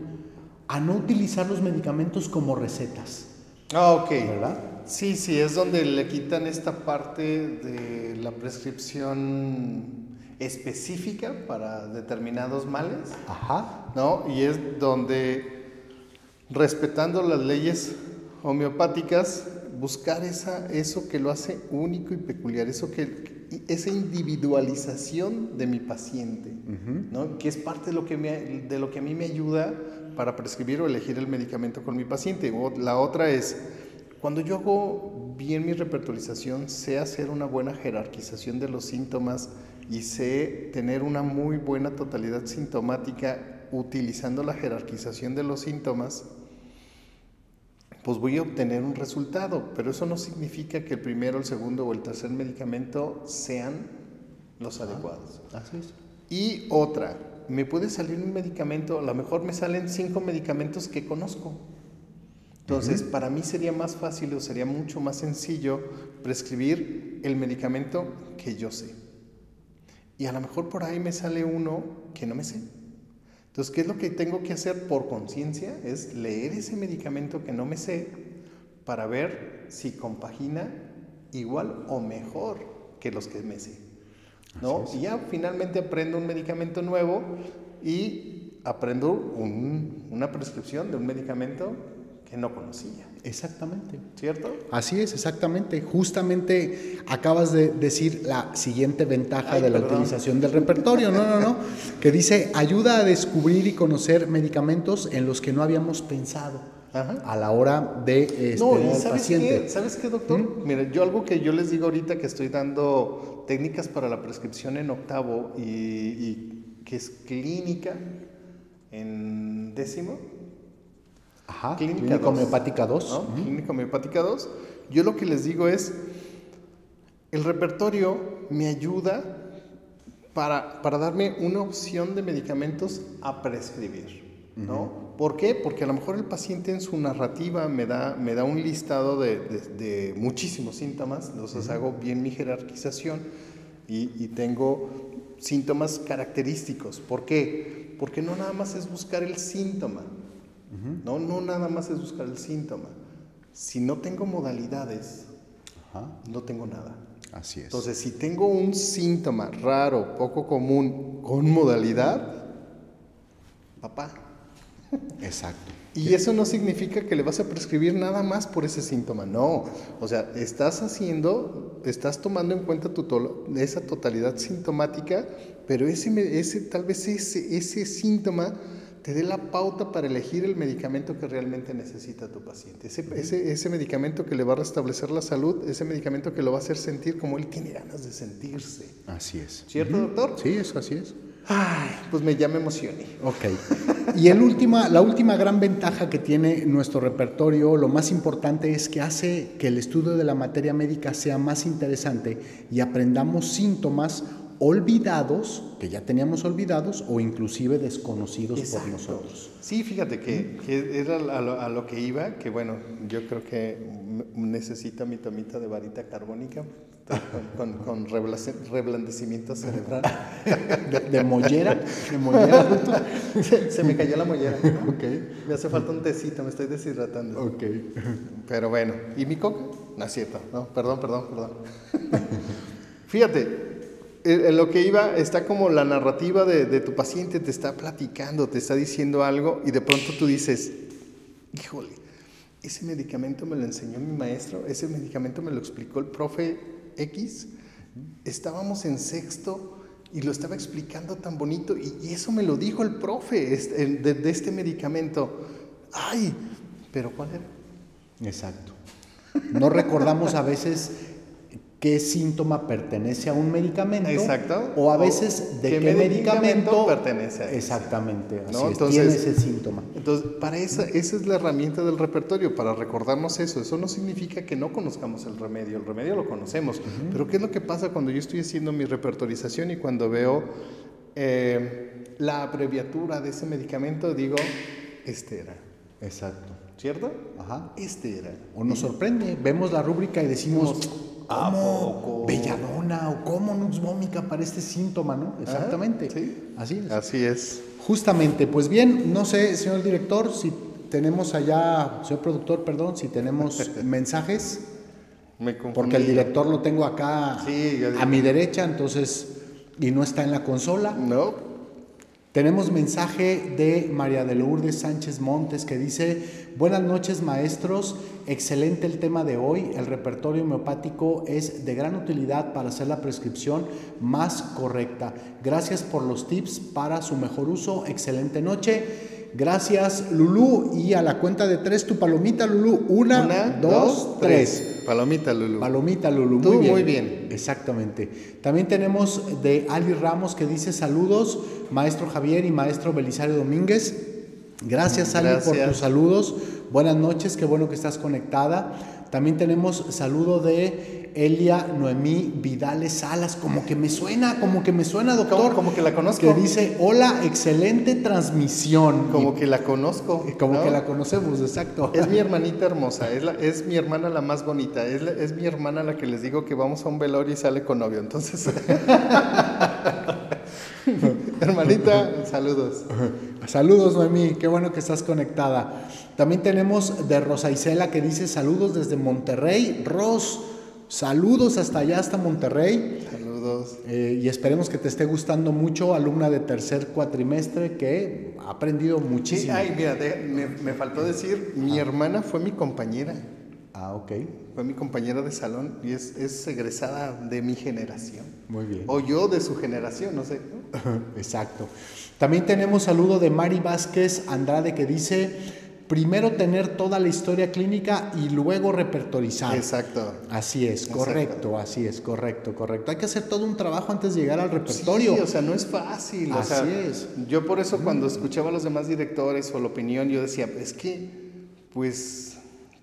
S2: a no utilizar los medicamentos como recetas.
S1: Ah, ok. ¿Verdad? Sí, sí, es donde le quitan esta parte de la prescripción específica para determinados males.
S2: Ajá.
S1: ¿No? Y es donde, respetando las leyes homeopáticas, buscar esa, eso que lo hace único y peculiar, eso que, esa individualización de mi paciente, ¿no? que es parte de lo que, de lo que a mí me ayuda para prescribir o elegir el medicamento con mi paciente. O la otra es, cuando yo hago bien mi repertorización, sé hacer una buena jerarquización de los síntomas y sé tener una muy buena totalidad sintomática utilizando la jerarquización de los síntomas, pues voy a obtener un resultado, pero eso no significa que el primero, el segundo o el tercer medicamento sean los adecuados.
S2: Así es.
S1: Y otra, me puede salir un medicamento, a lo mejor me salen cinco medicamentos que conozco. Entonces, para mí sería más fácil o sería mucho más sencillo prescribir el medicamento que yo sé. Y a lo mejor por ahí me sale uno que no me sé. Entonces, ¿qué es lo que tengo que hacer por conciencia? Es leer ese medicamento que no me sé para ver si compagina igual o mejor que los que me sé. ¿no? Y ya finalmente aprendo un medicamento nuevo y aprendo una prescripción de un medicamento que no conocía.
S2: Exactamente.
S1: ¿Cierto?
S2: Así es, exactamente. Justamente acabas de decir la siguiente ventaja de la utilización del repertorio, no, no, no, que dice ayuda a descubrir y conocer medicamentos en los que no habíamos pensado a la hora de este,
S1: no, ¿sabes paciente. Qué? ¿Sabes qué, doctor? ¿Mm? Mira, yo algo que yo les digo ahorita que estoy dando técnicas para la prescripción en octavo y que es clínica en décimo
S2: Ajá, clínica, homeopática 2.
S1: Clínica homeopática 2. Yo lo que les digo es, el repertorio me ayuda para, para darme una opción de medicamentos a prescribir. ¿no? ¿Por qué? Porque a lo mejor el paciente en su narrativa me da, me da un listado de, de, muchísimos síntomas, entonces hago bien mi jerarquización y, y, tengo síntomas característicos. ¿Por qué? Porque no nada más es buscar el síntoma, no, no nada más es buscar el síntoma. Si no tengo modalidades, no tengo nada.
S2: Así es.
S1: Entonces, si tengo un síntoma raro, poco común, con modalidad, papá.
S2: Exacto.
S1: Y eso no significa que le vas a prescribir nada más por ese síntoma, no. O sea, estás haciendo, estás tomando en cuenta tu esa totalidad sintomática, pero ese, ese tal vez ese, ese síntoma te dé la pauta para elegir el medicamento que realmente necesita tu paciente. Ese, ese, ese, medicamento que le va a restablecer la salud, ese medicamento que lo va a hacer sentir como él tiene ganas de sentirse.
S2: Así es.
S1: ¿Cierto, doctor?
S2: Sí, eso así es.
S1: Ay, pues me ya me emocioné.
S2: Ok. Y el última, la última gran ventaja que tiene nuestro repertorio, lo más importante es que hace que el estudio de la materia médica sea más interesante y aprendamos síntomas olvidados, que ya teníamos olvidados o inclusive desconocidos por nosotros.
S1: Sí, fíjate que, era a lo, que iba, que bueno, yo creo que necesita mi tomita de varita carbónica con, con, reblandecimiento cerebral.
S2: ¿De, mollera?
S1: ¿De mollera? se, me cayó la mollera. Okay. Me hace falta un tecito, me estoy deshidratando.
S2: Ok.
S1: Pero bueno, ¿y mi coca? No es cierto, no, perdón, perdón, perdón. Fíjate, en lo que iba está como la narrativa de, tu paciente, te está platicando, te está diciendo algo y de pronto tú dices, híjole, ese medicamento me lo enseñó mi maestro, ese medicamento me lo explicó el profe X, estábamos en sexto y lo estaba explicando tan bonito y, eso me lo dijo el profe este, de, de este medicamento. Ay, pero ¿cuál era?
S2: Exacto. No recordamos a veces qué síntoma pertenece a un medicamento.
S1: Exacto.
S2: O a veces de qué, medicamento,
S1: pertenece a
S2: ese. Exactamente, así entonces, tiene ese síntoma.
S1: Entonces, para esa, esa es la herramienta del repertorio, para recordarnos eso. Eso no significa que no conozcamos el remedio, el remedio lo conocemos. Pero ¿qué es lo que pasa cuando yo estoy haciendo mi repertorización y cuando veo eh, la abreviatura de ese medicamento, digo, este era.
S2: Exacto.
S1: ¿Cierto?
S2: Ajá.
S1: Este era.
S2: O nos sorprende, vemos la rúbrica y decimos ¿Cómo belladona o cómo nux vómica para este síntoma, no? Exactamente.
S1: sí.
S2: Así es.
S1: Así es.
S2: Justamente, pues bien, no sé, señor director, si tenemos allá, señor productor, perdón, si tenemos mensajes.
S1: Me
S2: porque el director lo tengo acá a mi derecha, entonces, y no está en la consola.
S1: No.
S2: Tenemos mensaje de María de Lourdes Sánchez Montes que dice, buenas noches maestros, excelente el tema de hoy, el repertorio homeopático es de gran utilidad para hacer la prescripción más correcta. Gracias por los tips para su mejor uso, excelente noche. Gracias, Lulú. Y a la cuenta de tres, tu palomita, Lulú. Una, dos, tres.
S1: Palomita, Lulú.
S2: Palomita, Lulú.
S1: muy bien. Muy bien.
S2: Exactamente. También tenemos de Ali Ramos que dice saludos, maestro Javier y maestro Belisario Domínguez. Gracias, Ali, por tus saludos. Buenas noches, qué bueno que estás conectada. También tenemos saludo de Elia Noemí Vidales Salas, como que me suena, como que me suena, doctor.
S1: Como, que la conozco.
S2: Que dice, hola, excelente transmisión.
S1: Como que la conozco.
S2: Como que la conocemos, exacto.
S1: Es mi hermanita hermosa, es, es mi hermana la más bonita, es, es mi hermana la que les digo que vamos a un velorio y sale con novio, entonces... Hermanita, saludos.
S2: Saludos, Noemí, qué bueno que estás conectada. También tenemos de Rosa Isela que dice saludos desde Monterrey. Ros, saludos hasta allá, hasta Monterrey.
S1: Saludos.
S2: Eh, y esperemos que te esté gustando mucho, alumna de tercer cuatrimestre que ha aprendido
S1: Sí,
S2: muchísimo.
S1: ay, mira, de- me, me faltó decir, mi hermana fue mi compañera.
S2: Ah, ok.
S1: Fue mi compañera de salón y es, es egresada de mi generación.
S2: Muy bien.
S1: O yo de su generación, no sé.
S2: Exacto. También tenemos saludo de Mari Vázquez Andrade que dice, primero tener toda la historia clínica y luego repertorizar.
S1: Exacto.
S2: Así es,
S1: Exacto.
S2: correcto, así es, correcto, correcto. Hay que hacer todo un trabajo antes de llegar al repertorio.
S1: Sí, o sea, no es fácil. o
S2: Así
S1: sea,
S2: es.
S1: Yo por eso cuando escuchaba a los demás directores o la opinión, yo decía, es que, pues,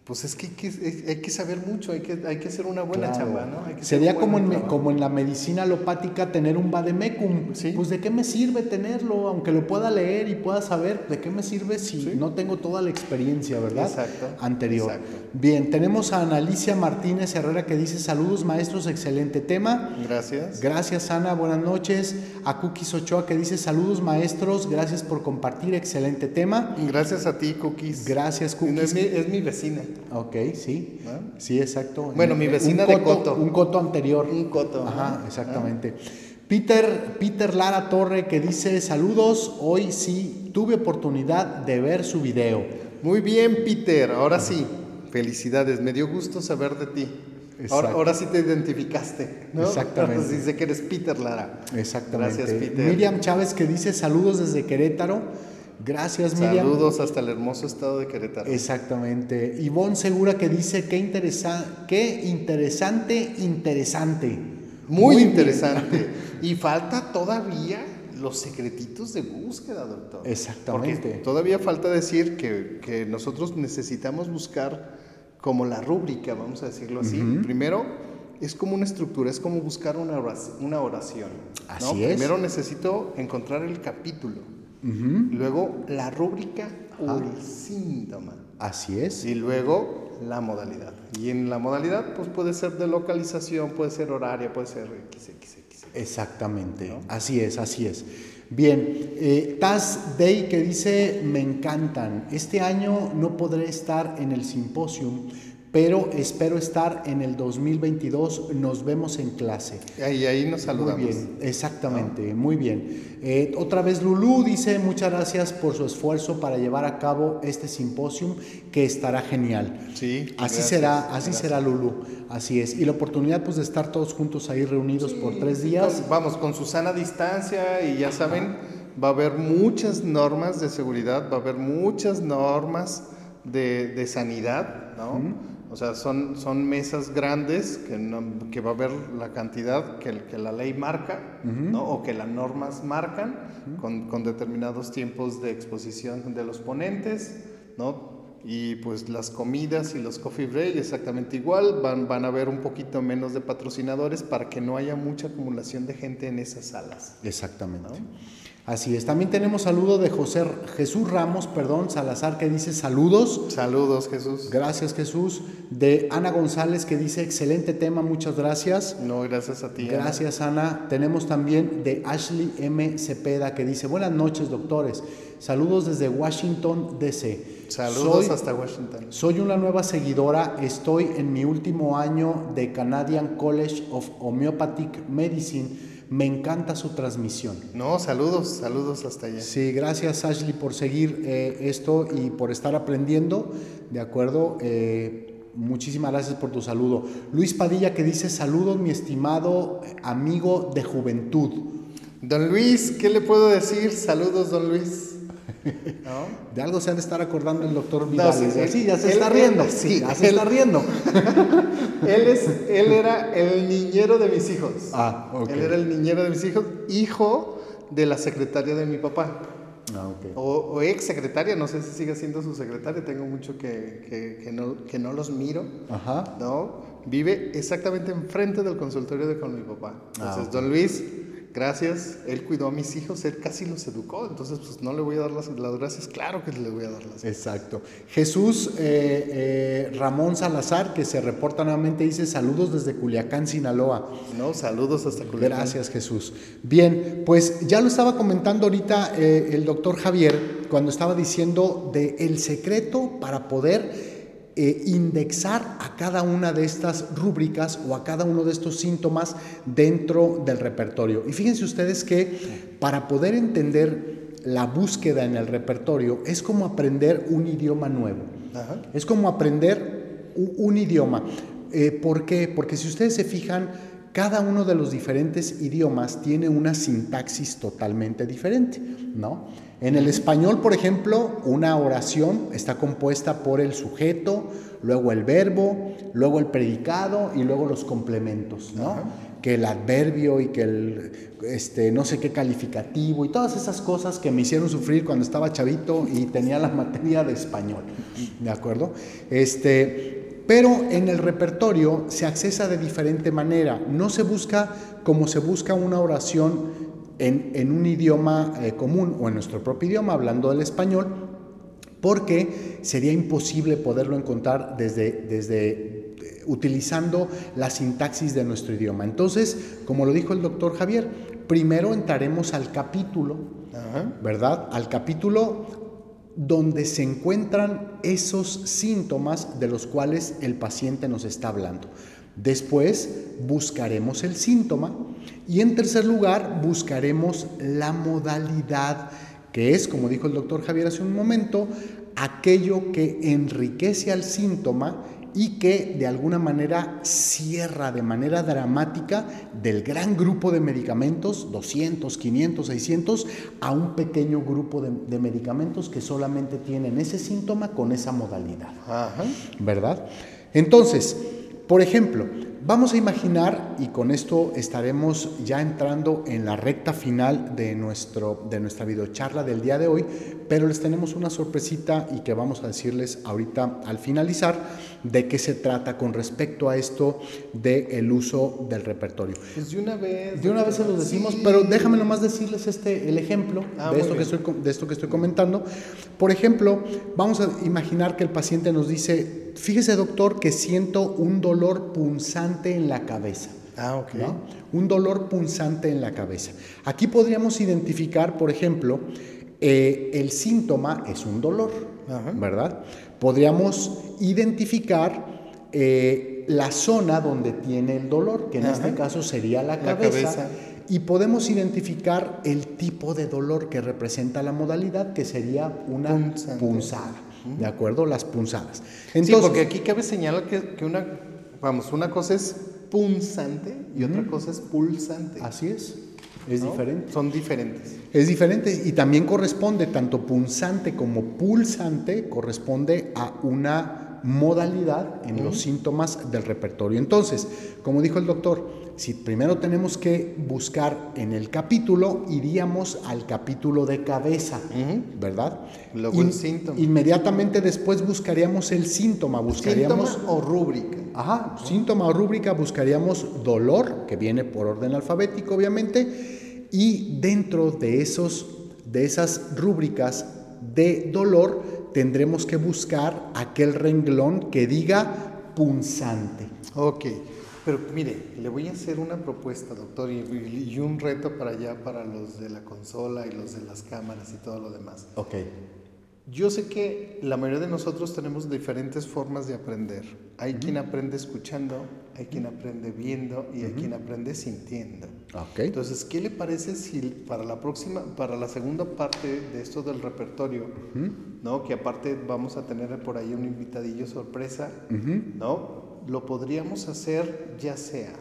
S1: pues es que hay que, hay que saber mucho, hay que, hay que hacer una buena
S2: Claro.
S1: chamba, ¿no? Hay que hacer
S2: Sería como en,
S1: trabajo.
S2: como en la medicina alopática tener un vademecum.
S1: Sí.
S2: Pues de qué me sirve tenerlo, aunque lo pueda leer y pueda saber, de qué me sirve si
S1: Sí.
S2: no tengo toda la experiencia, ¿verdad?
S1: Exacto,
S2: Anterior.
S1: exacto.
S2: Bien, tenemos a Analicia Martínez Herrera que dice saludos maestros, excelente tema.
S1: Gracias.
S2: Gracias Ana, buenas noches. A Cookies Ochoa que dice saludos maestros, gracias por compartir, excelente tema.
S1: Gracias a ti, Cookies.
S2: Gracias
S1: No,
S2: Cookies.
S1: es, mi, es mi vecina.
S2: Ok, sí. Sí, exacto.
S1: Bueno, mi
S2: Un
S1: vecina de
S2: coto,
S1: coto.
S2: Un coto anterior.
S1: Un coto.
S2: Ajá,
S1: ¿no?
S2: exactamente. Peter, Peter Lara Torre que dice saludos, hoy sí tuve oportunidad de ver su video.
S1: Muy bien, Peter. Ahora sí, felicidades. Me dio gusto saber de ti. Ahora, sí te identificaste, ¿no?
S2: Exactamente.
S1: Ahora sí sé que eres Peter Lara.
S2: Exactamente.
S1: Gracias, Peter.
S2: Miriam Chávez que dice saludos desde Querétaro. Gracias, Miriam.
S1: Saludos hasta el hermoso estado de Querétaro.
S2: Exactamente. Ivonne Segura que dice qué, interesa qué interesante, interesante.
S1: Muy, interesante. y falta todavía los secretitos de búsqueda, doctor.
S2: Exactamente.
S1: Porque todavía falta decir que, que nosotros necesitamos buscar como la rúbrica, vamos a decirlo así. Primero, es como una estructura, es como buscar una oración. Una oración ¿no?
S2: Así es.
S1: Primero necesito encontrar el capítulo. Luego la rúbrica o el síntoma.
S2: Así es.
S1: Y luego la modalidad. Y en la modalidad, pues puede ser de localización, puede ser horaria, puede ser XXX.
S2: Exactamente, así es, así es. Bien, eh, Taz Day que dice, me encantan. Este año no podré estar en el simposium, pero espero estar en el 2022. Nos vemos en clase.
S1: Ahí, ahí nos saludamos.
S2: Muy bien, exactamente, muy bien. Eh, otra vez Lulú dice muchas gracias por su esfuerzo para llevar a cabo este simposium que estará genial.
S1: Sí,
S2: Así
S1: gracias,
S2: será, así
S1: gracias.
S2: será Lulú, así es. Y la oportunidad pues de estar todos juntos ahí reunidos por tres días.
S1: Con- vamos, con su sana distancia y ya saben, va a haber muchas normas de seguridad, va a haber muchas normas de, de sanidad, ¿no? O sea, son, son mesas grandes que, no- que va a haber la cantidad que, el- que la ley marca, ¿no? O que las normas marcan con, con determinados tiempos de exposición de los ponentes, ¿no? Y pues las comidas y los coffee break exactamente igual, van, van a haber un poquito menos de patrocinadores para que no haya mucha acumulación de gente en esas salas.
S2: Exactamente. Así es. También tenemos saludo de José Jesús Ramos, perdón, Salazar que dice saludos.
S1: Saludos Jesús.
S2: Gracias Jesús. De Ana González que dice excelente tema, muchas gracias.
S1: No, gracias a ti. Ana.
S2: Gracias Ana. Tenemos también de Ashley M. Cepeda que dice buenas noches doctores. Saludos desde Washington DC.
S1: Saludos
S2: Soy-
S1: hasta Washington.
S2: Soy una nueva seguidora, estoy en mi último año de Canadian College of Homeopathic Medicine. Me encanta su transmisión.
S1: No, saludos, saludos hasta allá.
S2: Sí, gracias Ashley por seguir eh, esto y por estar aprendiendo, ¿de acuerdo? Eh, muchísimas gracias por tu saludo. Luis Padilla que dice saludos mi estimado amigo de juventud.
S1: Don Luis, ¿qué le puedo decir? Saludos, don Luis. ¿No?
S2: De algo se han de estar acordando el doctor
S1: No,
S2: Vidal.
S1: sí,
S2: sí,
S1: sí.
S2: ya se
S1: Él-
S2: está
S1: él-
S2: riendo.
S1: sí,
S2: ya se
S1: él-
S2: está riendo.
S1: Él, es, él era el niñero de mis hijos.
S2: Ah, ok.
S1: Él era el niñero de mis hijos, hijo de la secretaria de mi papá.
S2: Ah, ok.
S1: O, o ex secretaria, no sé si sigue siendo su secretaria, tengo mucho que, que- que no, que no los miro.
S2: Ajá.
S1: ¿no? Vive exactamente enfrente del consultorio de con mi papá.
S2: Ah,
S1: Entonces, don Luis, gracias. Él cuidó a mis hijos, él casi los educó. Entonces, pues no le voy a dar las, las gracias. Claro que le voy a dar las gracias.
S2: Exacto. Jesús eh, eh, Ramón Salazar, que se reporta nuevamente, dice saludos desde Culiacán, Sinaloa.
S1: No, saludos hasta Culiacán.
S2: Gracias Jesús. Bien, pues ya lo estaba comentando ahorita eh, el doctor Javier cuando estaba diciendo de el secreto para poder eh, indexar a cada una de estas rúbricas o a cada uno de estos síntomas dentro del repertorio. Y fíjense ustedes que para poder entender la búsqueda en el repertorio es como aprender un idioma nuevo. Es como aprender un, idioma. Eh, ¿Por qué? Porque si ustedes se fijan, cada uno de los diferentes idiomas tiene una sintaxis totalmente diferente, ¿no? En el español, por ejemplo, una oración está compuesta por el sujeto, luego el verbo, luego el predicado y luego los complementos, ¿no? Que el adverbio y que el este, no sé qué calificativo y todas esas cosas que me hicieron sufrir cuando estaba chavito y tenía la materia de español, ¿de acuerdo? Este, pero en el repertorio se accesa de diferente manera. No se busca como se busca una oración en, un idioma eh, común o en nuestro propio idioma, hablando del español, porque sería imposible poderlo encontrar desde, desde eh, utilizando la sintaxis de nuestro idioma. Entonces, como lo dijo el doctor Javier, primero entraremos al capítulo, ¿verdad? Al capítulo donde se encuentran esos síntomas de los cuales el paciente nos está hablando. Después buscaremos el síntoma y en tercer lugar buscaremos la modalidad, que es, como dijo el doctor Javier hace un momento, aquello que enriquece al síntoma y que de alguna manera cierra de manera dramática del gran grupo de medicamentos, 200, 500, 600, a un pequeño grupo de, medicamentos que solamente tienen ese síntoma con esa modalidad. ¿Verdad? Entonces, por ejemplo, Vamos a imaginar, y con esto estaremos ya entrando en la recta final de, nuestro, de nuestra videocharla del día de hoy, pero les tenemos una sorpresita y que vamos a decirles ahorita al finalizar de qué se trata con respecto a esto del el uso del repertorio.
S1: Pues de una vez.
S2: De una vez se los decimos, pero déjame nomás decirles este, el ejemplo ah, de, esto que estoy, de esto que estoy comentando. Por ejemplo, vamos a imaginar que el paciente nos dice, fíjese doctor que siento un dolor punzante en la cabeza.
S1: Ah, ok.
S2: Un dolor punzante en la cabeza. Aquí podríamos identificar, por ejemplo, eh, el síntoma es un dolor, ¿verdad? Podríamos identificar eh, la zona donde tiene el dolor, que en este caso sería la cabeza, Y podemos identificar el tipo de dolor que representa la modalidad, que sería una punzada. ¿de acuerdo? Las punzadas.
S1: Entonces, sí, porque aquí cabe señalar que, una, vamos, una cosa es punzante y otra cosa es pulsante.
S2: Así es. Es diferente.
S1: Son diferentes.
S2: Es diferente y también corresponde, tanto punzante como pulsante, corresponde a una modalidad en los síntomas del repertorio. Entonces, como dijo el doctor, si primero tenemos que buscar en el capítulo, iríamos al capítulo de cabeza, ¿verdad?
S1: Luego el síntoma.
S2: Inmediatamente después buscaríamos el síntoma, buscaríamos...
S1: Síntoma o rúbrica.
S2: Ajá, síntoma o rúbrica, buscaríamos dolor, que viene por orden alfabético, obviamente, y dentro de, esos, de esas rúbricas de dolor tendremos que buscar aquel renglón que diga punzante.
S1: Ok. Pero mire, le voy a hacer una propuesta, doctor, y, un reto para allá, para los de la consola y los de las cámaras y todo lo demás.
S2: Ok.
S1: Yo sé que la mayoría de nosotros tenemos diferentes formas de aprender. Hay quien aprende escuchando, hay quien aprende viendo y hay quien aprende sintiendo.
S2: Ok.
S1: Entonces, ¿qué le parece si para la próxima, para la segunda parte de esto del repertorio, ¿no? Que aparte vamos a tener por ahí un invitadillo sorpresa, ¿no? lo podríamos hacer ya sea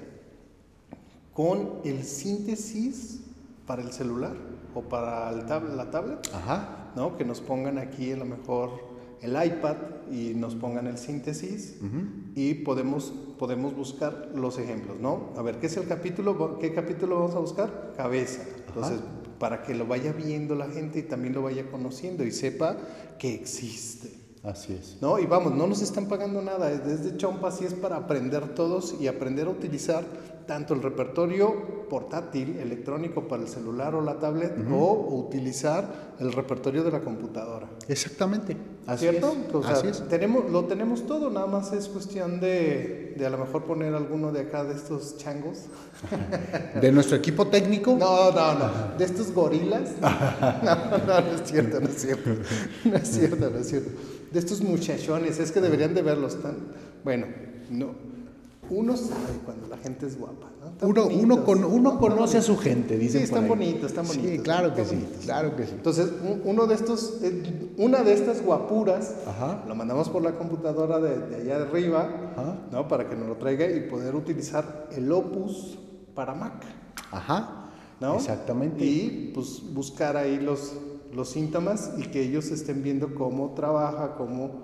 S1: con el síntesis para el celular o para el la tablet, ¿no? que nos pongan aquí a lo mejor el iPad y nos pongan el síntesis y podemos, podemos buscar los ejemplos, ¿no? A ver, ¿qué es el capítulo? ¿Qué capítulo vamos a buscar? Cabeza. Entonces, para que lo vaya viendo la gente y también lo vaya conociendo y sepa que existe.
S2: Así es.
S1: ¿No? Y vamos, no nos están pagando nada, desde Chompa sí es para aprender todos y aprender a utilizar tanto el repertorio portátil, electrónico para el celular o la tablet, o utilizar el repertorio de la computadora.
S2: Exactamente.
S1: Así ¿Cierto? Es. Así es. Tenemos, lo tenemos todo, nada más es cuestión de de a lo mejor poner alguno de acá de estos changos.
S2: ¿De nuestro equipo técnico?
S1: No, no, no. ¿De estos gorilas? No, no, no es cierto, no es cierto. No es cierto, no es cierto. De estos muchachones, es que deberían de verlos tan... Bueno, no uno sabe cuando la gente es guapa.
S2: ¿no? Uno, uno, con, uno conoce a su gente, dice.
S1: Sí, están bonitos, están bonitos.
S2: Sí, claro que sí, claro que sí.
S1: Entonces, uno de estos, eh, una de estas guapuras, lo mandamos por la computadora de, de allá arriba, ¿no? Para que nos lo traiga y poder utilizar el Opus para Mac.
S2: Ajá. ¿no? Exactamente.
S1: Y pues buscar ahí los, los síntomas y que ellos estén viendo cómo trabaja, cómo,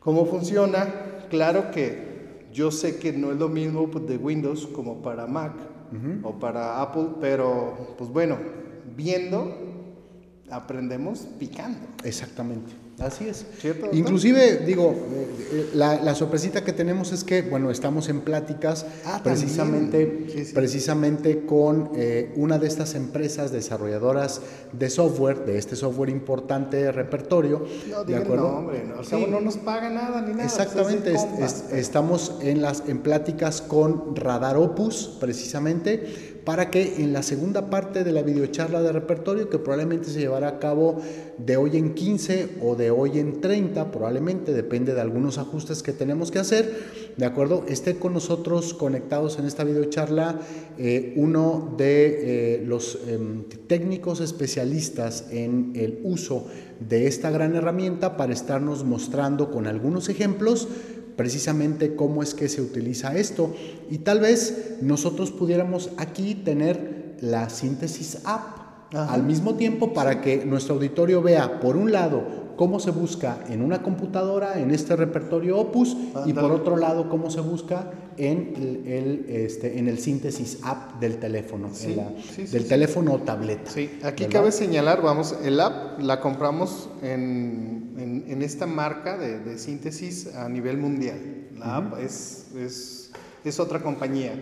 S1: cómo funciona. Claro que yo sé que no es lo mismo de Windows como para Mac o para Apple, pero pues bueno, viendo, aprendemos picando.
S2: Exactamente. Así es. Inclusive, digo, eh, eh, la, sorpresita que tenemos es que, bueno, estamos en pláticas ah, precisamente, precisamente con eh, una de estas empresas desarrolladoras de software, de este software importante de repertorio.
S1: No, ¿de acuerdo? no, hombre, no, no nos paga nada ni nada.
S2: Exactamente, estamos en, las, en pláticas con Radar Opus, precisamente, para que en la segunda parte de la videocharla de repertorio, que probablemente se llevará a cabo de hoy en 15 o de hoy en 30, probablemente depende de algunos ajustes que tenemos que hacer, ¿de acuerdo? Esté con nosotros conectados en esta videocharla eh, uno de eh, los em, técnicos especialistas en el uso de esta gran herramienta para estarnos mostrando con algunos ejemplos precisamente cómo es que se utiliza esto. Y tal vez nosotros pudiéramos aquí tener la síntesis app al mismo tiempo para que nuestro auditorio vea, por un lado, cómo se busca en una computadora, en este repertorio Opus, y por otro lado, cómo se busca en el, este, en el síntesis app del teléfono, del teléfono o tableta.
S1: Sí, aquí cabe señalar, vamos, el app la compramos en, en, esta marca de, de, síntesis a nivel mundial. La app es, es, es, otra compañía.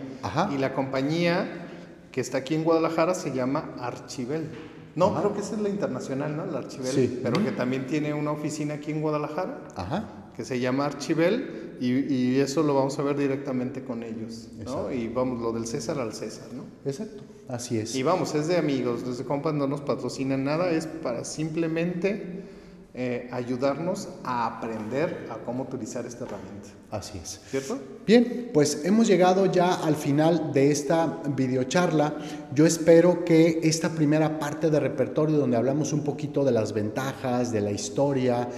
S1: Y la compañía que está aquí en Guadalajara se llama Archivel. No, creo que esa es la internacional, ¿no? La Archivel. Sí. Pero que también tiene una oficina aquí en Guadalajara. Ajá. Que se llama Archivel y, eso lo vamos a ver directamente con ellos, ¿no? Y vamos, lo del César al César, ¿no?
S2: Exacto, así es.
S1: Y vamos, es de amigos, desde compas no nos patrocinan nada, es para simplemente eh, ayudarnos a aprender a cómo utilizar esta herramienta.
S2: Así es.
S1: ¿Cierto?
S2: Bien, pues hemos llegado ya al final de esta videocharla. Yo espero que esta primera parte de repertorio donde hablamos un poquito de las ventajas, de la historia,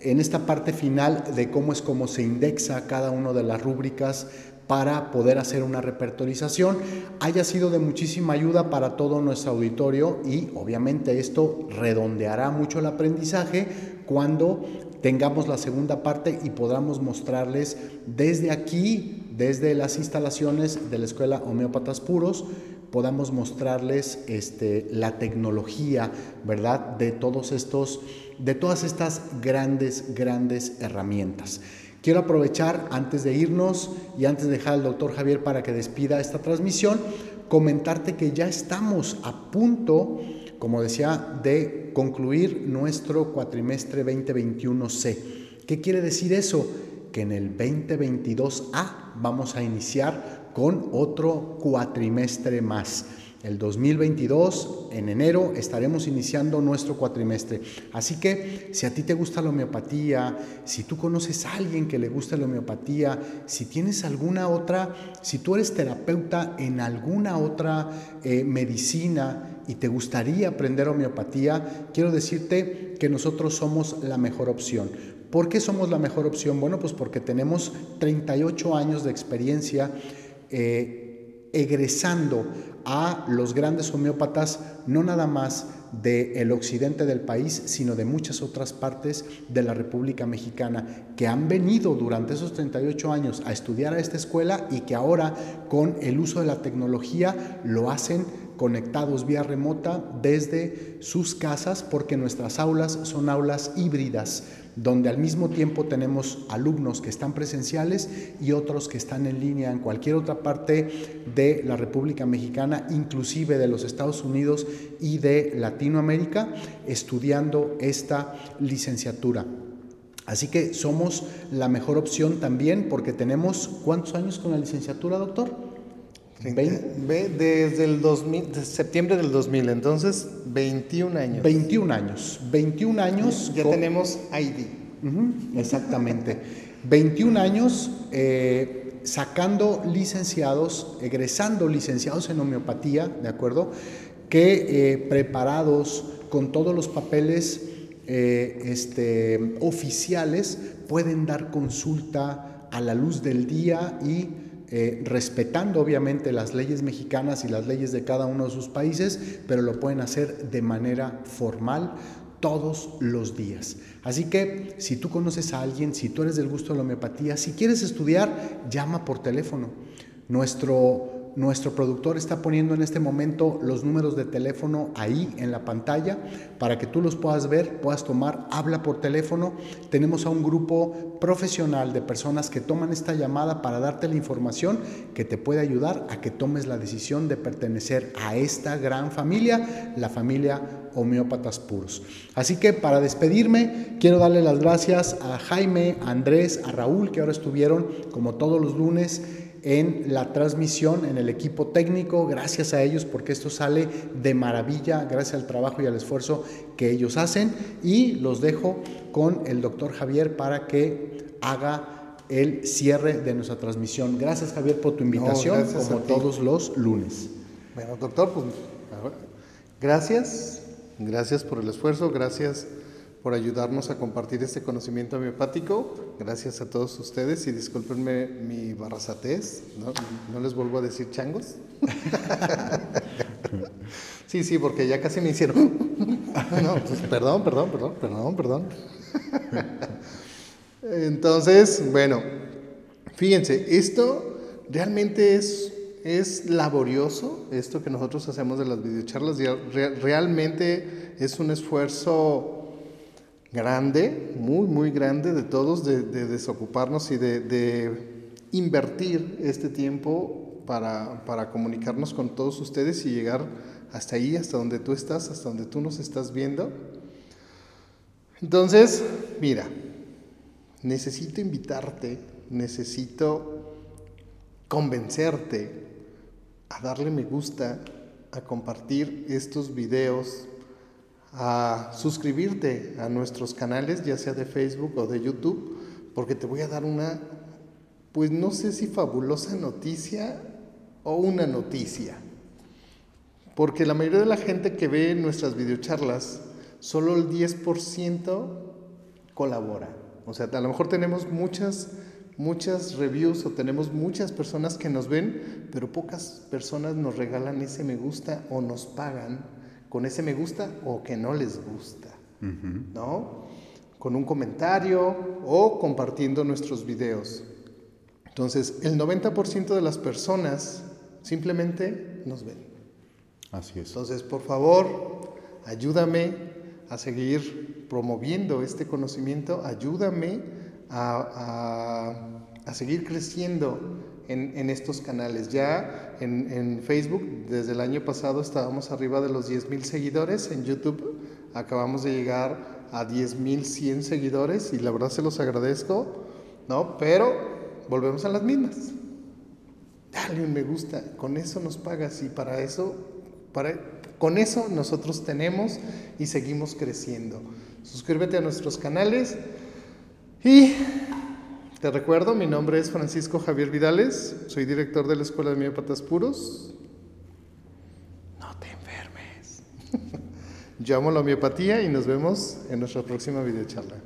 S2: en esta parte final de cómo es cómo se indexa cada una de las rúbricas para poder hacer una repertorización, haya sido de muchísima ayuda para todo nuestro auditorio y obviamente esto redondeará mucho el aprendizaje cuando tengamos la segunda parte y podamos mostrarles desde aquí, desde las instalaciones de la Escuela Homeópatas Puros, podamos mostrarles este, la tecnología, ¿verdad? De todos estos, de todas estas grandes, grandes herramientas. Quiero aprovechar antes de irnos y antes de dejar al doctor Javier para que despida esta transmisión, comentarte que ya estamos a punto, como decía, de concluir nuestro cuatrimestre 2021C. ¿Qué quiere decir eso? Que en el 2022A vamos a iniciar con otro cuatrimestre más. El 2022, en enero, estaremos iniciando nuestro cuatrimestre. Así que si a ti te gusta la homeopatía, si tú conoces a alguien que le gusta la homeopatía, si tienes alguna otra, si tú eres terapeuta en alguna otra eh, medicina y te gustaría aprender homeopatía, quiero decirte que nosotros somos la mejor opción. ¿Por qué somos la mejor opción? Bueno, pues porque tenemos 38 años de experiencia. Eh, egresando a los grandes homeópatas, no nada más del occidente del país, sino de muchas otras partes de la República Mexicana, que han venido durante esos 38 años a estudiar a esta escuela y que ahora con el uso de la tecnología lo hacen conectados vía remota desde sus casas, porque nuestras aulas son aulas híbridas donde al mismo tiempo tenemos alumnos que están presenciales y otros que están en línea en cualquier otra parte de la República Mexicana, inclusive de los Estados Unidos y de Latinoamérica, estudiando esta licenciatura. Así que somos la mejor opción también porque tenemos, ¿cuántos años con la licenciatura, doctor?
S1: Ve desde el 2000, septiembre del 2000, entonces 21 años.
S2: 21 años, 21 años.
S1: Ya tenemos ID.
S2: exactamente. 21 años eh, sacando licenciados, egresando licenciados en homeopatía, ¿de acuerdo? Que eh, preparados con todos los papeles eh, este, oficiales pueden dar consulta a la luz del día y eh, respetando obviamente las leyes mexicanas y las leyes de cada uno de sus países, pero lo pueden hacer de manera formal todos los días. Así que si tú conoces a alguien, si tú eres del gusto de la homeopatía, si quieres estudiar, llama por teléfono. Nuestro nuestro productor está poniendo en este momento los números de teléfono ahí en la pantalla para que tú los puedas ver, puedas tomar, habla por teléfono. Tenemos a un grupo profesional de personas que toman esta llamada para darte la información que te puede ayudar a que tomes la decisión de pertenecer a esta gran familia, la familia homeópatas puros. Así que para despedirme, quiero darle las gracias a Jaime, a Andrés, a Raúl, que ahora estuvieron como todos los lunes en la transmisión, en el equipo técnico. Gracias a ellos porque esto sale de maravilla, gracias al trabajo y al esfuerzo que ellos hacen. Y los dejo con el doctor Javier para que haga el cierre de nuestra transmisión. Gracias Javier por tu invitación, como todos los lunes.
S1: Bueno, doctor, pues gracias, gracias por el esfuerzo, gracias por ayudarnos a compartir este conocimiento homeopático. Gracias a todos ustedes y discúlpenme mi barrazatez, ¿no? les vuelvo a decir changos. sí, sí, porque ya casi me hicieron. no, pues, perdón, perdón, perdón, perdón, perdón. Entonces, bueno, fíjense, esto realmente es, es laborioso, esto que nosotros hacemos de las videocharlas, realmente es un esfuerzo grande, muy, muy grande de todos, de, desocuparnos y de, invertir este tiempo para, para, comunicarnos con todos ustedes y llegar hasta ahí, hasta donde tú estás, hasta donde tú nos estás viendo. Entonces, mira, necesito invitarte, necesito convencerte a darle me gusta, a compartir estos videos a suscribirte a nuestros canales, ya sea de Facebook o de YouTube, porque te voy a dar una, pues no sé si fabulosa noticia o una noticia. Porque la mayoría de la gente que ve nuestras videocharlas, solo el 10% colabora. O sea, a lo mejor tenemos muchas, muchas reviews o tenemos muchas personas que nos ven, pero pocas personas nos regalan ese me gusta o nos pagan con ese me gusta o que no les gusta, ¿no? Con un comentario o compartiendo nuestros videos. Entonces, el 90% de las personas simplemente nos ven.
S2: Así es.
S1: Entonces, por favor, ayúdame a seguir promoviendo este conocimiento, ayúdame a, a seguir creciendo en, estos canales. Ya en, Facebook, desde el año pasado estábamos arriba de los 10.000 seguidores, en YouTube acabamos de llegar a 10.100 seguidores y la verdad se los agradezco, ¿no? Pero volvemos a las mismas. Dale un me gusta, con eso nos pagas y para eso, para, con eso nosotros tenemos y seguimos creciendo. Suscríbete a nuestros canales y te recuerdo, mi nombre es Francisco Javier Vidales, soy director de la Escuela de Miópatas Puros. No te enfermes. Llamo la homeopatía y nos vemos en nuestra próxima videocharla.